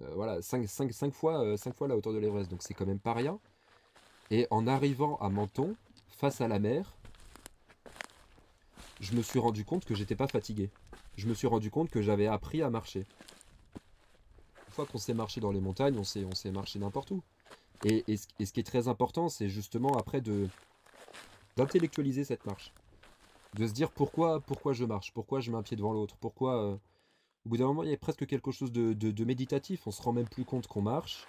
euh, voilà, 5, fois, 5 euh, fois la hauteur de l'Everest. Donc c'est quand même pas rien. Et en arrivant à Menton, face à la mer, je me suis rendu compte que j'étais pas fatigué. Je me suis rendu compte que j'avais appris à marcher. Une fois qu'on sait marcher dans les montagnes, on sait marcher n'importe où. et, ce qui est très important, c'est justement après de, d'intellectualiser cette marche. De se dire pourquoi, pourquoi je marche, pourquoi je mets un pied devant l'autre, pourquoi... Euh, au bout d'un moment, il y a presque quelque chose de, méditatif, on se rend même plus compte qu'on marche,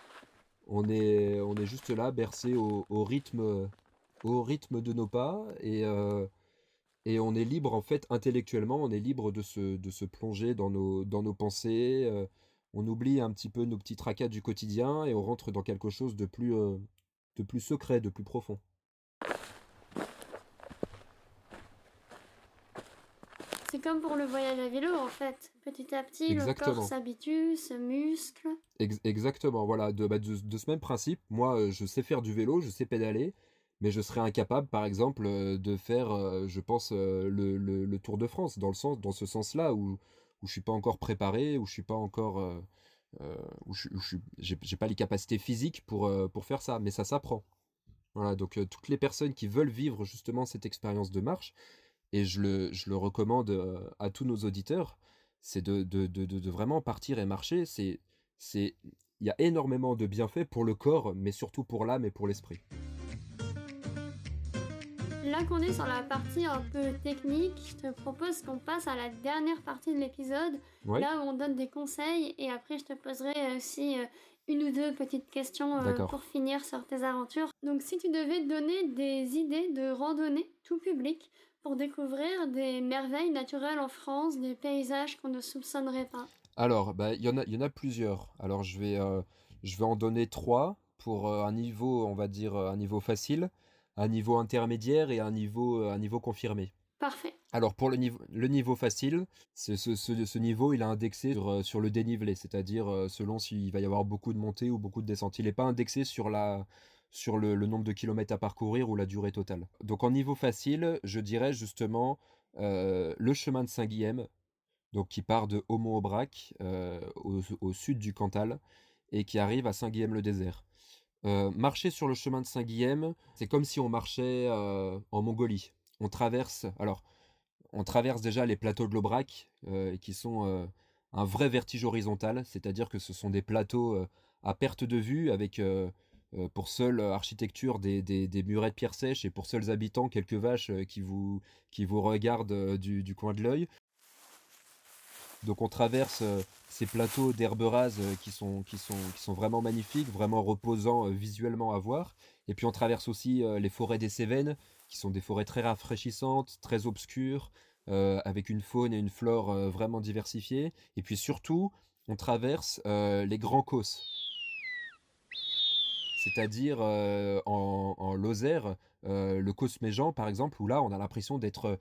on est, on est juste là, bercé au, rythme, au rythme de nos pas, et, euh, et on est libre, en fait, intellectuellement, on est libre de se, de se plonger dans nos, dans nos pensées, euh, on oublie un petit peu nos petits tracas du quotidien, et on rentre dans quelque chose de plus, de plus secret, de plus profond. Comme pour le voyage à vélo en fait. Petit à petit, le corps s'habitue, se muscle. exactement, voilà, de, bah, de, ce même principe. Moi, euh, je sais faire du vélo, je sais pédaler, mais je serais incapable, par exemple, euh, de faire, euh, je pense, le, Tour de France, dans, le sens, dans ce sens-là, où, où je suis pas encore préparé, où je suis pas encore... où je j'ai pas les capacités physiques pour, pour faire ça, mais ça s'apprend. Voilà, donc toutes les personnes qui veulent vivre justement cette expérience de marche, et je le, je le recommande à tous nos auditeurs, c'est de, de, de, de, vraiment partir et marcher. C'est, c'est, il y a énormément de bienfaits pour le corps, mais surtout pour l'âme et pour l'esprit. Là qu'on est sur la partie un peu technique, je te propose qu'on passe à la dernière partie de l'épisode, là où on donne des conseils, et après je te poserai aussi une ou deux petites questions pour finir sur tes aventures. Donc si tu devais donner des idées de randonnée tout public pour découvrir des merveilles naturelles en France, des paysages qu'on ne soupçonnerait pas Alors, bah, il y, en a, y en a plusieurs. Alors, je vais, euh, je vais en donner trois pour euh, un niveau, on va dire, un niveau facile, un niveau intermédiaire et un niveau, un niveau confirmé. Parfait. Alors pour le niveau, le niveau facile, ce, ce, ce, niveau il est indexé sur, euh, sur le dénivelé, c'est-à-dire selon s'il va y avoir beaucoup de montées ou beaucoup de descentes. Il n'est pas indexé sur la, sur le, nombre de kilomètres à parcourir ou la durée totale. Donc en niveau facile, je dirais justement euh, le chemin de Saint-Guilhem, donc qui part de Haumont-Aubrac euh, au, sud du Cantal et qui arrive à Saint-Guilhem-le-Désert. Euh, marcher sur le chemin de Saint-Guilhem, c'est comme si on marchait en Mongolie. On traverse, alors, on traverse déjà les plateaux de l'Aubrac, qui sont un vrai vertige horizontal, c'est-à-dire que ce sont des plateaux à perte de vue avec pour seule architecture des, murets de pierre sèche et pour seuls habitants quelques vaches euh, qui vous, regardent euh, du, coin de l'œil. Donc on traverse ces plateaux d'herbes rases qui sont vraiment magnifiques, vraiment reposants visuellement à voir. Et puis on traverse aussi les forêts des Cévennes, qui sont des forêts très rafraîchissantes, très obscures, avec une faune et une flore vraiment diversifiées. Et puis surtout, on traverse les Grands Causses c'est-à-dire en, Lozère, le Cosméjean par exemple, où là on a l'impression d'être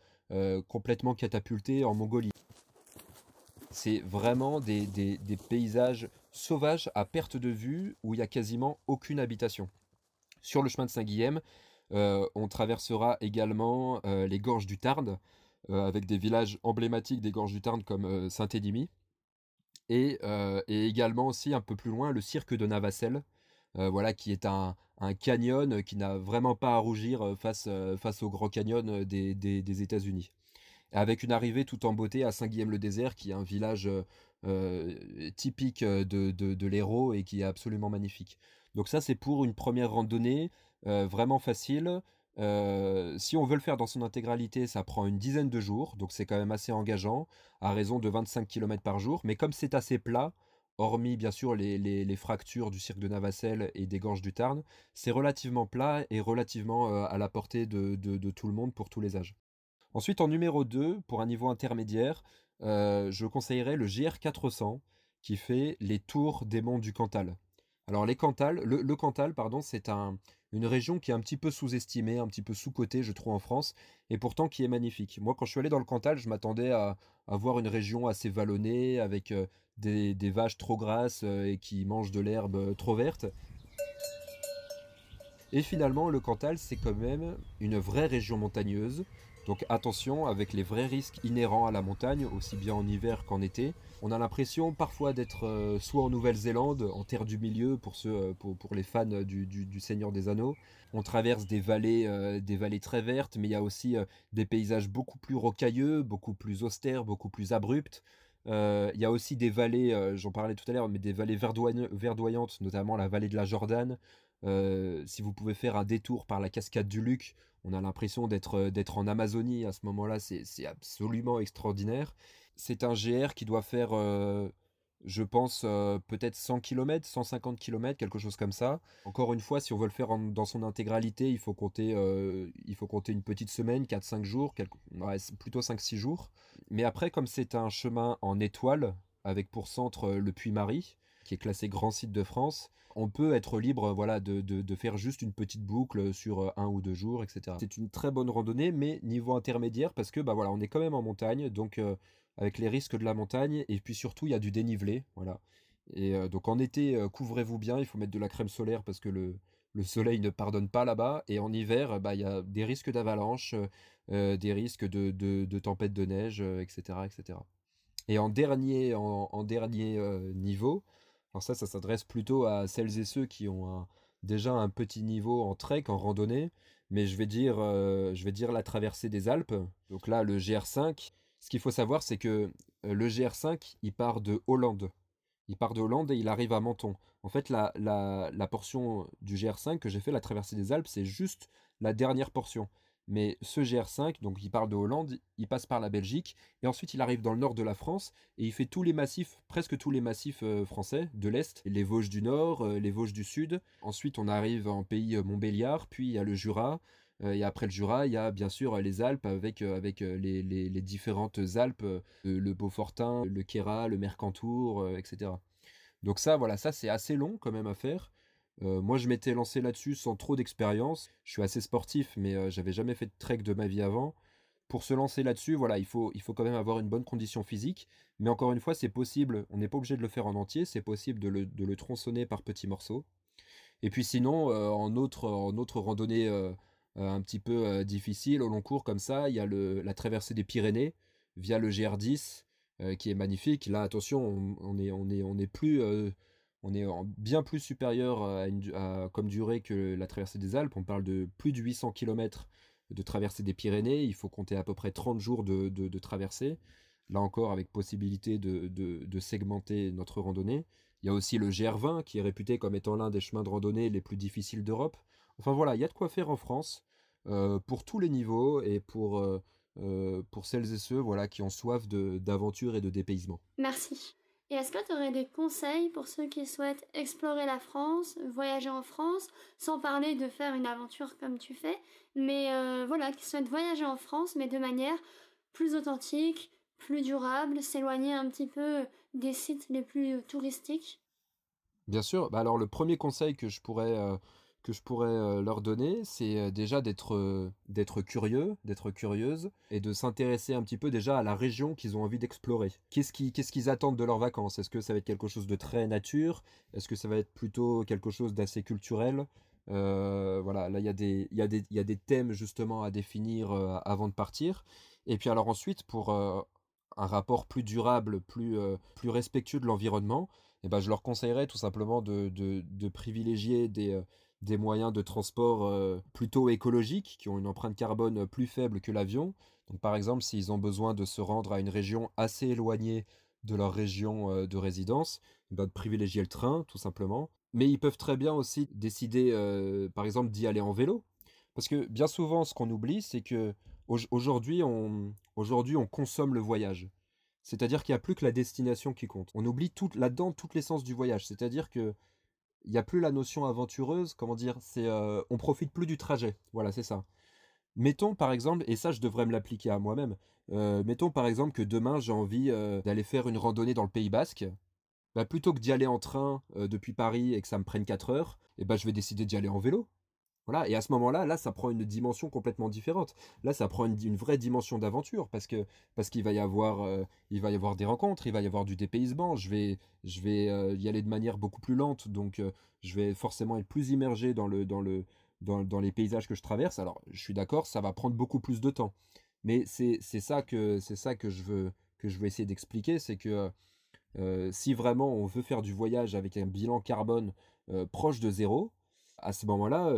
complètement catapulté en Mongolie. C'est vraiment des, paysages sauvages à perte de vue où il n'y a quasiment aucune habitation. Sur le chemin de Saint-Guilhem, on traversera également les gorges du Tarn, avec des villages emblématiques des gorges du Tarn comme Saint-Édimy. Et, également aussi un peu plus loin le cirque de Navacelle, euh, voilà, qui est un, canyon qui n'a vraiment pas à rougir euh, face, euh, face au grand canyon des, États-Unis. Avec une arrivée tout en beauté à Saint-Guilhem-le-Désert, qui est un village typique de, l'Hérault et qui est absolument magnifique. Donc ça, c'est pour une première randonnée vraiment facile. si on veut le faire dans son intégralité, ça prend une dizaine de jours, donc c'est quand même assez engageant, à raison de 25 km par jour. Mais comme c'est assez plat, hormis bien sûr les, fractures du cirque de Navacelle et des gorges du Tarn, c'est relativement plat et relativement euh, à la portée de, tout le monde pour tous les âges. Ensuite, en numéro 2, pour un niveau intermédiaire, euh, je conseillerais le GR400 qui fait les tours des monts du Cantal. Alors le, Cantal, pardon, c'est une région qui est un petit peu sous-estimée, un petit peu sous-cotée, je trouve, en France, et pourtant qui est magnifique. Moi, quand je suis allé dans le Cantal, je m'attendais à, voir une région assez vallonnée, avec euh, des, vaches trop grasses euh, et qui mangent de l'herbe euh, trop verte. Et finalement, le Cantal, c'est quand même une vraie région montagneuse. Donc attention avec les vrais risques inhérents à la montagne, aussi bien en hiver qu'en été. On a l'impression parfois d'être euh, soit en Nouvelle-Zélande, en terre du milieu pour, ceux, pour, les fans du, Seigneur des Anneaux. On traverse des vallées, des vallées très vertes, mais il y a aussi des paysages beaucoup plus rocailleux, beaucoup plus austères, beaucoup plus abrupts. Euh, il y a aussi des vallées, euh, j'en parlais tout à l'heure, mais des vallées verdoyantes, notamment la vallée de la Jordane. Euh, si vous pouvez faire un détour par la cascade du Luc, on a l'impression d'être d'être en Amazonie à ce moment-là, c'est absolument extraordinaire. C'est un GR qui doit faire je pense euh, peut-être 100 km, 150 km, quelque chose comme ça. Encore une fois, si on veut le faire dans son intégralité, il faut compter, euh, il faut compter une petite semaine, 4-5 jours, plutôt 5-6 jours. Mais après, comme c'est un chemin en étoile, avec pour centre euh, le Puy-Marie, qui est classé grand site de France, on peut être libre voilà, de, faire juste une petite boucle sur un ou deux jours, etc. C'est une très bonne randonnée, mais niveau intermédiaire, parce que bah, voilà, on est quand même en montagne, donc avec les risques de la montagne, et puis surtout il y a du dénivelé, voilà. Et euh, donc en été, euh, couvrez-vous bien, il faut mettre de la crème solaire parce que le, soleil ne pardonne pas là-bas, et en hiver, bah, il y a des risques d'avalanche, euh, des risques de, de, tempête de neige, etc., etc. Et en dernier, en, dernier niveau, alors ça, ça s'adresse plutôt à celles et ceux qui ont déjà un petit niveau en trek, en randonnée, mais je vais dire, dire la traversée des Alpes. Donc là, le GR5, ce qu'il faut savoir, c'est que euh, le GR5, il part de Hollande. Il part de Hollande et il arrive à Menton. En fait, la, la, portion du GR5 que j'ai fait, la traversée des Alpes, c'est juste la dernière portion. Mais ce GR5, donc il part de Hollande, il passe par la Belgique, et ensuite il arrive dans le nord de la France, et il fait tous les massifs, presque tous les massifs euh, français, de l'Est, les Vosges du Nord, euh, les Vosges du Sud. Ensuite on arrive en pays Montbéliard, puis il y a le Jura, euh, et après le Jura, il y a bien sûr les Alpes avec, euh, avec euh, les, les, différentes Alpes, le Beaufortin, le Quéra, le Mercantour, etc. Donc ça, voilà, ça c'est assez long quand même à faire. Moi, je m'étais lancé là-dessus sans trop d'expérience. Je suis assez sportif, mais j'avais jamais fait de trek de ma vie avant. Pour se lancer là-dessus, voilà, il faut, quand même avoir une bonne condition physique. Mais encore une fois, c'est possible. On n'est pas obligé de le faire en entier. C'est possible de le, tronçonner par petits morceaux. Et puis sinon, en, autre, en randonnée euh, un petit peu euh, difficile au long cours comme ça. Il y a la traversée des Pyrénées via le GR10 euh, qui est magnifique. Là, attention, on, est, on, est, on est plus on est bien plus supérieur à, comme durée que la traversée des Alpes. On parle de plus de 800 km de traversée des Pyrénées. Il faut compter à peu près 30 jours de, de, traversée. Là encore, avec possibilité de, de, segmenter notre randonnée. Il y a aussi le GR20 qui est réputé comme étant l'un des chemins de randonnée les plus difficiles d'Europe. Enfin voilà, il y a de quoi faire en France euh, pour tous les niveaux et pour, euh, pour celles et ceux voilà, qui ont soif d'aventure et de dépaysement. Merci. Et est-ce que tu aurais des conseils pour ceux qui souhaitent explorer la France, voyager en France, sans parler de faire une aventure comme tu fais, mais euh, voilà, qui souhaitent voyager en France, mais de manière plus authentique, plus durable, s'éloigner un petit peu des sites les plus touristiques? Bien sûr. Bah alors le premier conseil que je pourrais euh, que je pourrais leur donner, c'est déjà d'être d'être curieux, d'être curieuse, et de s'intéresser un petit peu déjà à la région qu'ils ont envie d'explorer. Qu'est-ce qu'ils qu'est-ce qu'ils attendent de leurs vacances? Est-ce que ça va être quelque chose de très nature? Est-ce que ça va être plutôt quelque chose d'assez culturel? Voilà, là il y, a des, y, y a des thèmes justement à définir avant de partir. Et puis alors ensuite, pour un rapport plus durable, plus, plus respectueux de l'environnement, eh ben, je leur conseillerais tout simplement de, de privilégier des des moyens de transport euh, plutôt écologiques, qui ont une empreinte carbone plus faible que l'avion. Donc par exemple, s'ils ont besoin de se rendre à une région assez éloignée de leur région euh, de résidence, ben, de privilégier le train, tout simplement. Mais ils peuvent très bien aussi décider, euh, par exemple, d'y aller en vélo. Parce que bien souvent, ce qu'on oublie, c'est que aujourd'hui, on, consomme le voyage. C'est-à-dire qu'il n'y a plus que la destination qui compte. On oublie là-dedans toute l'essence du voyage. C'est-à-dire que il n'y a plus la notion aventureuse, comment dire, c'est euh, on profite plus du trajet. Voilà, c'est ça. Mettons par exemple, et ça je devrais me l'appliquer à moi-même, euh, mettons par exemple que demain j'ai envie euh, d'aller faire une randonnée dans le Pays Basque. Bah, plutôt que d'y aller en train depuis Paris et que ça me prenne 4 heures, et eh ben, je vais décider d'y aller en vélo. Et à ce moment-là, là, ça prend une dimension complètement différente. Là, ça prend une, vraie dimension d'aventure parce que parce qu'il va y avoir euh, il va y avoir des rencontres, il va y avoir du dépaysement. Je vais je vais euh, y aller de manière beaucoup plus lente, donc euh, je vais forcément être plus immergé dans le dans le dans les paysages que je traverse. Alors, je suis d'accord, ça va prendre beaucoup plus de temps, mais c'est ça que c'est ça que je veux que je veux essayer d'expliquer, c'est que si vraiment on veut faire du voyage avec un bilan carbone proche de zéro, à ce moment-là,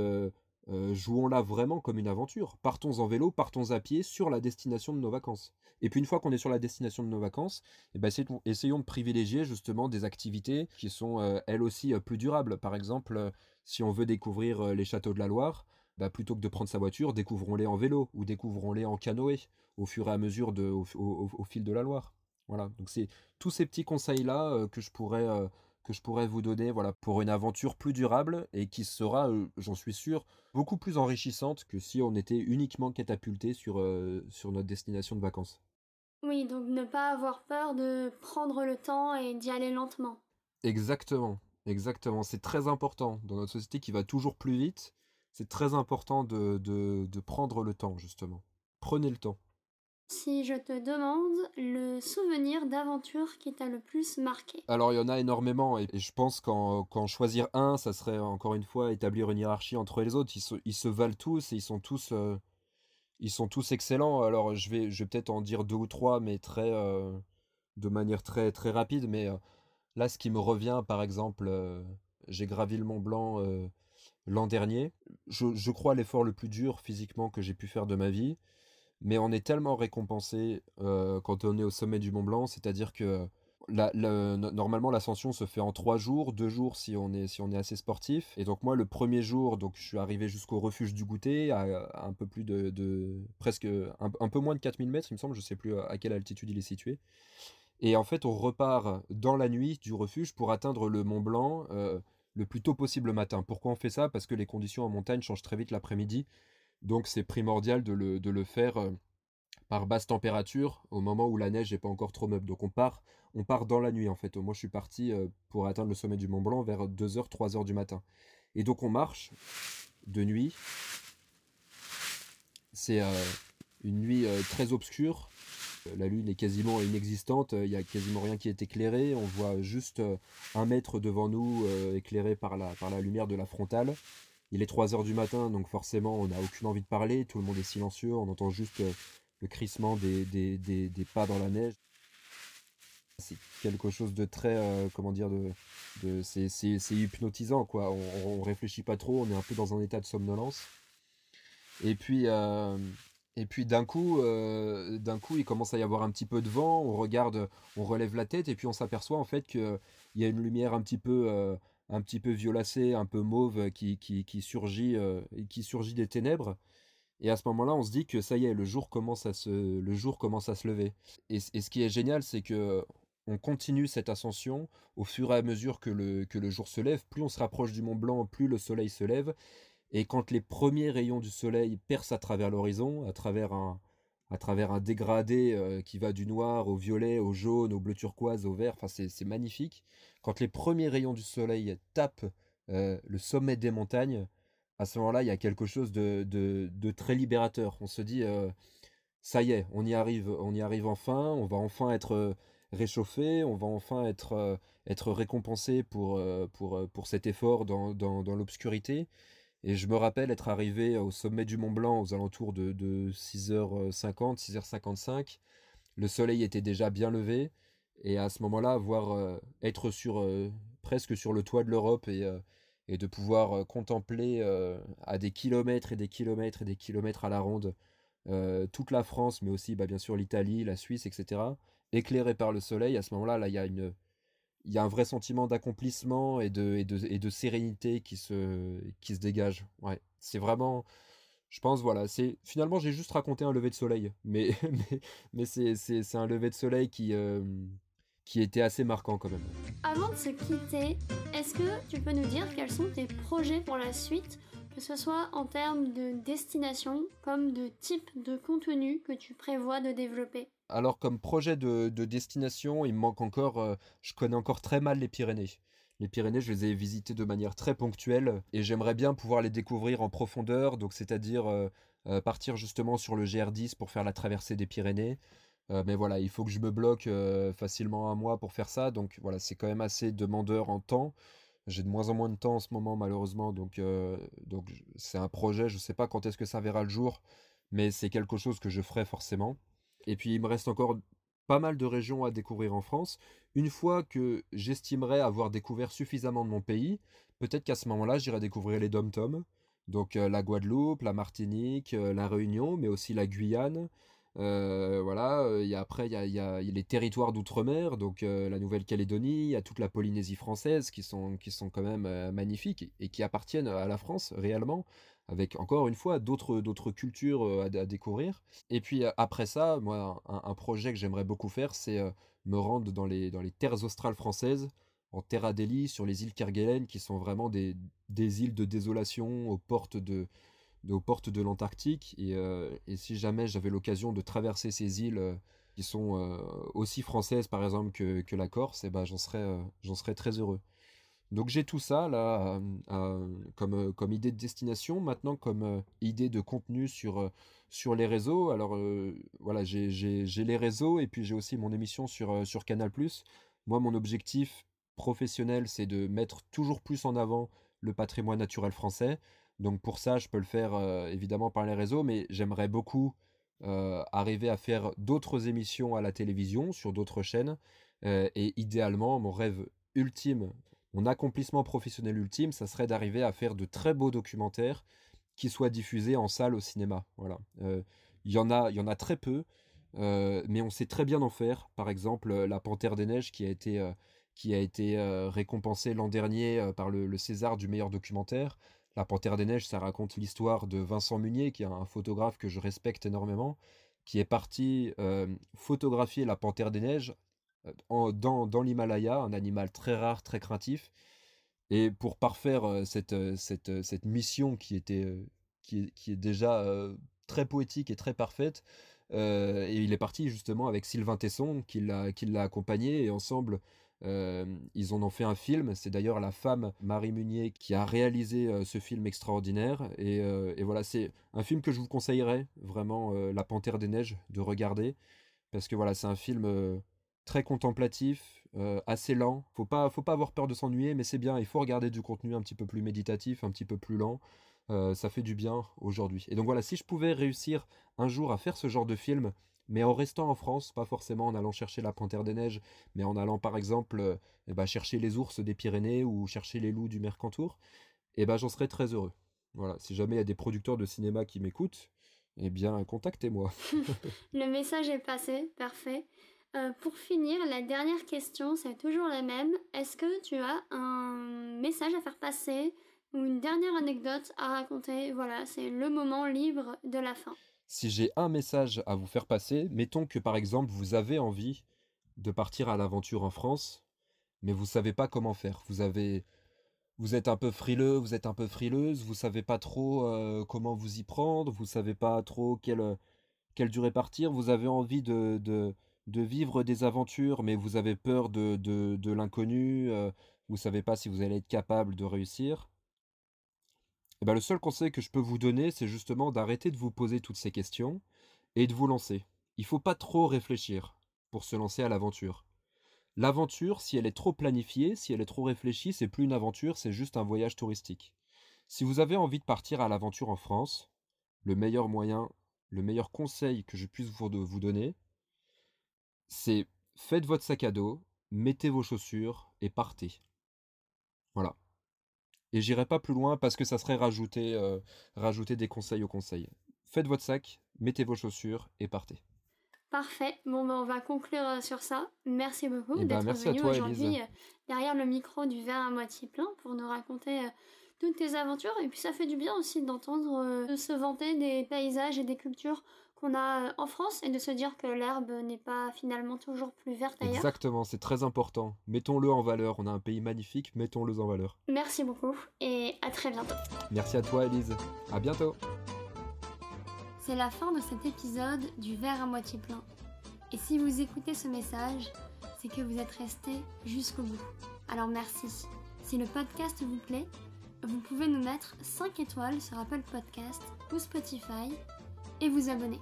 jouons-la vraiment comme une aventure. Partons en vélo, partons à pied sur la destination de nos vacances. Et puis une fois qu'on est sur la destination de nos vacances, eh ben, essayons de privilégier justement des activités qui sont elles aussi plus durables. Par exemple, si on veut découvrir les châteaux de la Loire, bah, plutôt que de prendre sa voiture, découvrons-les en vélo ou découvrons-les en canoë au fur et à mesure au, fil de la Loire. Voilà, donc c'est tous ces petits conseils-là que je pourrais que je pourrais vous donner voilà, pour une aventure plus durable et qui sera, euh, j'en suis sûr, beaucoup plus enrichissante que si on était uniquement catapulté sur, euh, sur notre destination de vacances. Oui, donc ne pas avoir peur de prendre le temps et d'y aller lentement. Exactement, exactement. C'est très important dans notre société qui va toujours plus vite. C'est très important de, de, de prendre le temps, justement. Prenez le temps. Si je te demande le souvenir d'aventure qui t'a le plus marqué. Alors il y en a énormément et, je pense qu'en choisir un, ça serait encore une fois établir une hiérarchie entre les autres. Ils se, valent tous et ils sont tous, euh, ils sont tous excellents. Alors je vais, peut-être en dire deux ou trois, mais très, euh, de manière très très rapide. Mais euh, là, ce qui me revient, par exemple, j'ai gravi le Mont Blanc l'an dernier. Je crois l'effort le plus dur physiquement que j'ai pu faire de ma vie mais on est tellement récompensé euh, quand on est au sommet du Mont Blanc, c'est-à-dire que normalement l'ascension se fait en trois jours, deux jours si on est si on est assez sportif. Et donc moi le premier jour, donc je suis arrivé jusqu'au refuge du goûter à, un peu plus de, presque un, peu moins de 4000 mètres, il me semble, je sais plus à quelle altitude il est situé. Et en fait on repart dans la nuit du refuge pour atteindre le Mont Blanc euh, le plus tôt possible le matin. Pourquoi on fait ça? Parce que les conditions en montagne changent très vite l'après-midi. Donc c'est primordial de le, faire euh, par basse température au moment où la neige n'est pas encore trop meuble. Donc on part, on part dans la nuit en fait. Moi je suis parti euh, pour atteindre le sommet du Mont Blanc vers 2h, 3h du matin. Et donc on marche de nuit. C'est euh, une nuit très obscure. La lune est quasiment inexistante, il n'y a quasiment rien qui est éclairé. On voit juste un mètre devant nous éclairé par la, par la lumière de la frontale. Il est 3 heures du matin, donc forcément, on n'a aucune envie de parler, tout le monde est silencieux, on entend juste euh, le crissement des, pas dans la neige. C'est quelque chose de très, euh, comment dire, de, c'est hypnotisant, quoi. On, réfléchit pas trop, on est un peu dans un état de somnolence. Et puis, euh, d'un coup, d'un coup, il commence à y avoir un petit peu de vent, on regarde, on relève la tête, et puis on s'aperçoit en fait qu'il y a une lumière un petit peu un petit peu violacé, un peu mauve qui, qui, surgit, euh, qui surgit des ténèbres. Et à ce moment-là, on se dit que ça y est, le jour commence à se, le jour commence à se lever. Et, ce qui est génial, c'est que on continue cette ascension au fur et à mesure que le, que le jour se lève. Plus on se rapproche du Mont Blanc, plus le soleil se lève. Et quand les premiers rayons du soleil percent à travers l'horizon, à travers un, à travers un dégradé euh, qui va du noir au violet, au jaune, au bleu turquoise, au vert, enfin c'est magnifique. Quand les premiers rayons du soleil tapent euh, le sommet des montagnes, à ce moment-là, il y a quelque chose de, très libérateur. On se dit, euh, ça y est, on y arrive, on y arrive enfin, on va enfin être réchauffé, on va enfin être, récompensé pour, cet effort dans l'obscurité. Et je me rappelle être arrivé au sommet du Mont Blanc aux alentours de, 6h50, 6h55. Le soleil était déjà bien levé. Et à ce moment-là, voir euh, être sur, euh, presque sur le toit de l'Europe et, euh, de pouvoir contempler à des kilomètres et des kilomètres et des kilomètres à la ronde toute la France, mais aussi bah, bien sûr l'Italie, la Suisse, etc., éclairé par le soleil, à ce moment-là, là, il y a une, il y a un vrai sentiment d'accomplissement et de, et, de, et de, sérénité qui se, qui se dégage. Ouais, c'est vraiment. Je pense, voilà, c'est finalement j'ai juste raconté un lever de soleil, mais, mais, mais c'est un lever de soleil qui, euh, qui était assez marquant quand même. Avant de se quitter, est-ce que tu peux nous dire quels sont tes projets pour la suite, que ce soit en termes de destination comme de type de contenu que tu prévois de développer alors comme projet de, destination, il me manque encore, euh, je connais encore très mal les Pyrénées. Les Pyrénées, je les ai visitées de manière très ponctuelle et j'aimerais bien pouvoir les découvrir en profondeur, donc c'est-à-dire euh, euh, partir justement sur le GR10 pour faire la traversée des Pyrénées. mais voilà, il faut que je me bloque facilement un mois pour faire ça, donc voilà, c'est quand même assez demandeur en temps. J'ai de moins en moins de temps en ce moment malheureusement, donc donc c'est un projet, je ne sais pas quand est-ce que ça verra le jour, mais c'est quelque chose que je ferai forcément. Et puis il me reste encore pas mal de régions à découvrir en France. Une fois que j'estimerai avoir découvert suffisamment de mon pays, peut-être qu'à ce moment-là, j'irai découvrir les dom-toms. Donc la Guadeloupe, la Martinique, la Réunion, mais aussi la Guyane. Euh, voilà, y a, après, il y a, les territoires d'outre-mer, donc la Nouvelle-Calédonie, il y a toute la Polynésie française qui sont, qui sont quand même magnifiques et qui appartiennent à la France réellement avec encore une fois d'autres cultures à, découvrir. Et puis après ça, moi, un, projet que j'aimerais beaucoup faire, c'est me rendre dans les, dans les terres australes françaises, en Terre Adélie, sur les îles Kerguelen, qui sont vraiment des, des îles de désolation aux portes de, aux portes de l'Antarctique. Et, et, si jamais j'avais l'occasion de traverser ces îles qui sont aussi françaises, par exemple, que, que la Corse, eh ben, j'en serais, serais très heureux. Donc j'ai tout ça là comme, euh, comme idée de destination. Maintenant comme euh, idée de contenu sur, euh, sur les réseaux. Alors voilà, j'ai les réseaux et puis j'ai aussi mon émission sur, sur Canal+. Moi mon objectif professionnel c'est de mettre toujours plus en avant le patrimoine naturel français. Donc pour ça je peux le faire évidemment par les réseaux, mais j'aimerais beaucoup arriver à faire d'autres émissions à la télévision sur d'autres chaînes. et idéalement mon rêve ultime mon accomplissement professionnel ultime, ça serait d'arriver à faire de très beaux documentaires qui soient diffusés en salle au cinéma. Voilà. Euh, il y en a, très peu, euh, mais on sait très bien en faire. Par exemple, euh, La Panthère des Neiges qui a été récompensée l'an dernier par le, César du meilleur documentaire. La Panthère des Neiges, ça raconte l'histoire de Vincent Munier, qui est un photographe que je respecte énormément, qui est parti photographier la Panthère des Neiges dans, dans l'Himalaya, un animal très rare, très craintif. Et pour parfaire euh, cette, euh, cette, euh, cette mission qui, était, qui, est, qui est déjà très poétique et très parfaite, et il est parti justement avec Sylvain Tesson qui l'a accompagné et ensemble ils en ont fait un film. C'est d'ailleurs la femme Marie Munier qui a réalisé ce film extraordinaire. Et, et voilà, c'est un film que je vous conseillerais vraiment, La Panthère des Neiges, de regarder. Parce que voilà, c'est un film très contemplatif, euh, assez lent. Faut pas, faut pas avoir peur de s'ennuyer, mais c'est bien. Il faut regarder du contenu un petit peu plus méditatif, un petit peu plus lent. Euh, ça fait du bien aujourd'hui. Et donc voilà, si je pouvais réussir un jour à faire ce genre de film, mais en restant en France, pas forcément en allant chercher la panthère des neiges, mais en allant par exemple euh, eh ben, chercher les ours des Pyrénées ou chercher les loups du Mercantour, eh ben, j'en serais très heureux. Voilà, si jamais il y a des producteurs de cinéma qui m'écoutent, eh bien contactez-moi. Le message est passé, parfait. Euh, pour finir, la dernière question, c'est toujours la même. Est-ce que tu as un message à faire passer, ou une dernière anecdote à raconter? Voilà, c'est le moment libre de la fin. Si j'ai un message à vous faire passer, mettons que par exemple vous avez envie de partir à l'aventure en France, mais vous savez pas comment faire. Vous avez vous êtes un peu frileux, vous êtes un peu frileuse, vous savez pas trop euh, comment vous y prendre, vous savez pas trop quelle, quelle durée partir, vous avez envie de, de, de vivre des aventures, mais vous avez peur de, de, de l'inconnu, euh, vous savez pas si vous allez être capable de réussir. Et ben, le seul conseil que je peux vous donner, c'est justement d'arrêter de vous poser toutes ces questions et de vous lancer. Il faut pas trop réfléchir pour se lancer à l'aventure. L'aventure, si elle est trop planifiée, si elle est trop réfléchie, c'est plus une aventure, c'est juste un voyage touristique. Si vous avez envie de partir à l'aventure en France, le meilleur moyen, le meilleur conseil que je puisse vous, vous donner, c'est faites votre sac à dos, mettez vos chaussures et partez. Voilà. Et j'irai pas plus loin parce que ça serait rajouter, euh, rajouter des conseils au conseil. Faites votre sac, mettez vos chaussures et partez. Parfait. Bon, ben, on va conclure euh, sur ça. Merci beaucoup Eh ben, d'être venu aujourd'hui euh, derrière le micro du verre à moitié plein pour nous raconter toutes tes aventures. Et puis ça fait du bien aussi d'entendre euh, de se vanter des paysages et des cultures qu'on a en France et de se dire que l'herbe n'est pas finalement toujours plus verte ailleurs. Exactement, c'est très important. Mettons-le en valeur. On a un pays magnifique, mettons-le en valeur. Merci beaucoup et à très bientôt. Merci à toi, Elise. À bientôt. C'est la fin de cet épisode du verre à moitié plein. Et si vous écoutez ce message, c'est que vous êtes resté jusqu'au bout. Alors merci. Si le podcast vous plaît, vous pouvez nous mettre 5 étoiles sur Apple Podcast ou Spotify et vous abonner.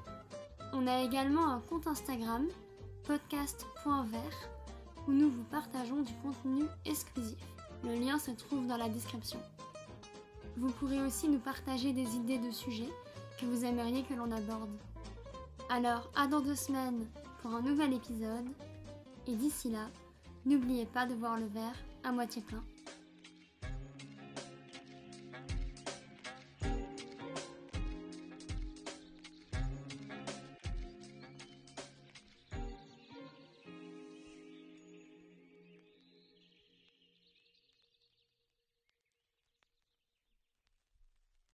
On a également un compte Instagram, podcast.vert, où nous vous partageons du contenu exclusif. Le lien se trouve dans la description. Vous pourrez aussi nous partager des idées de sujets que vous aimeriez que l'on aborde. Alors, à dans deux semaines pour un nouvel épisode. Et d'ici là, n'oubliez pas de voir le verre à moitié plein.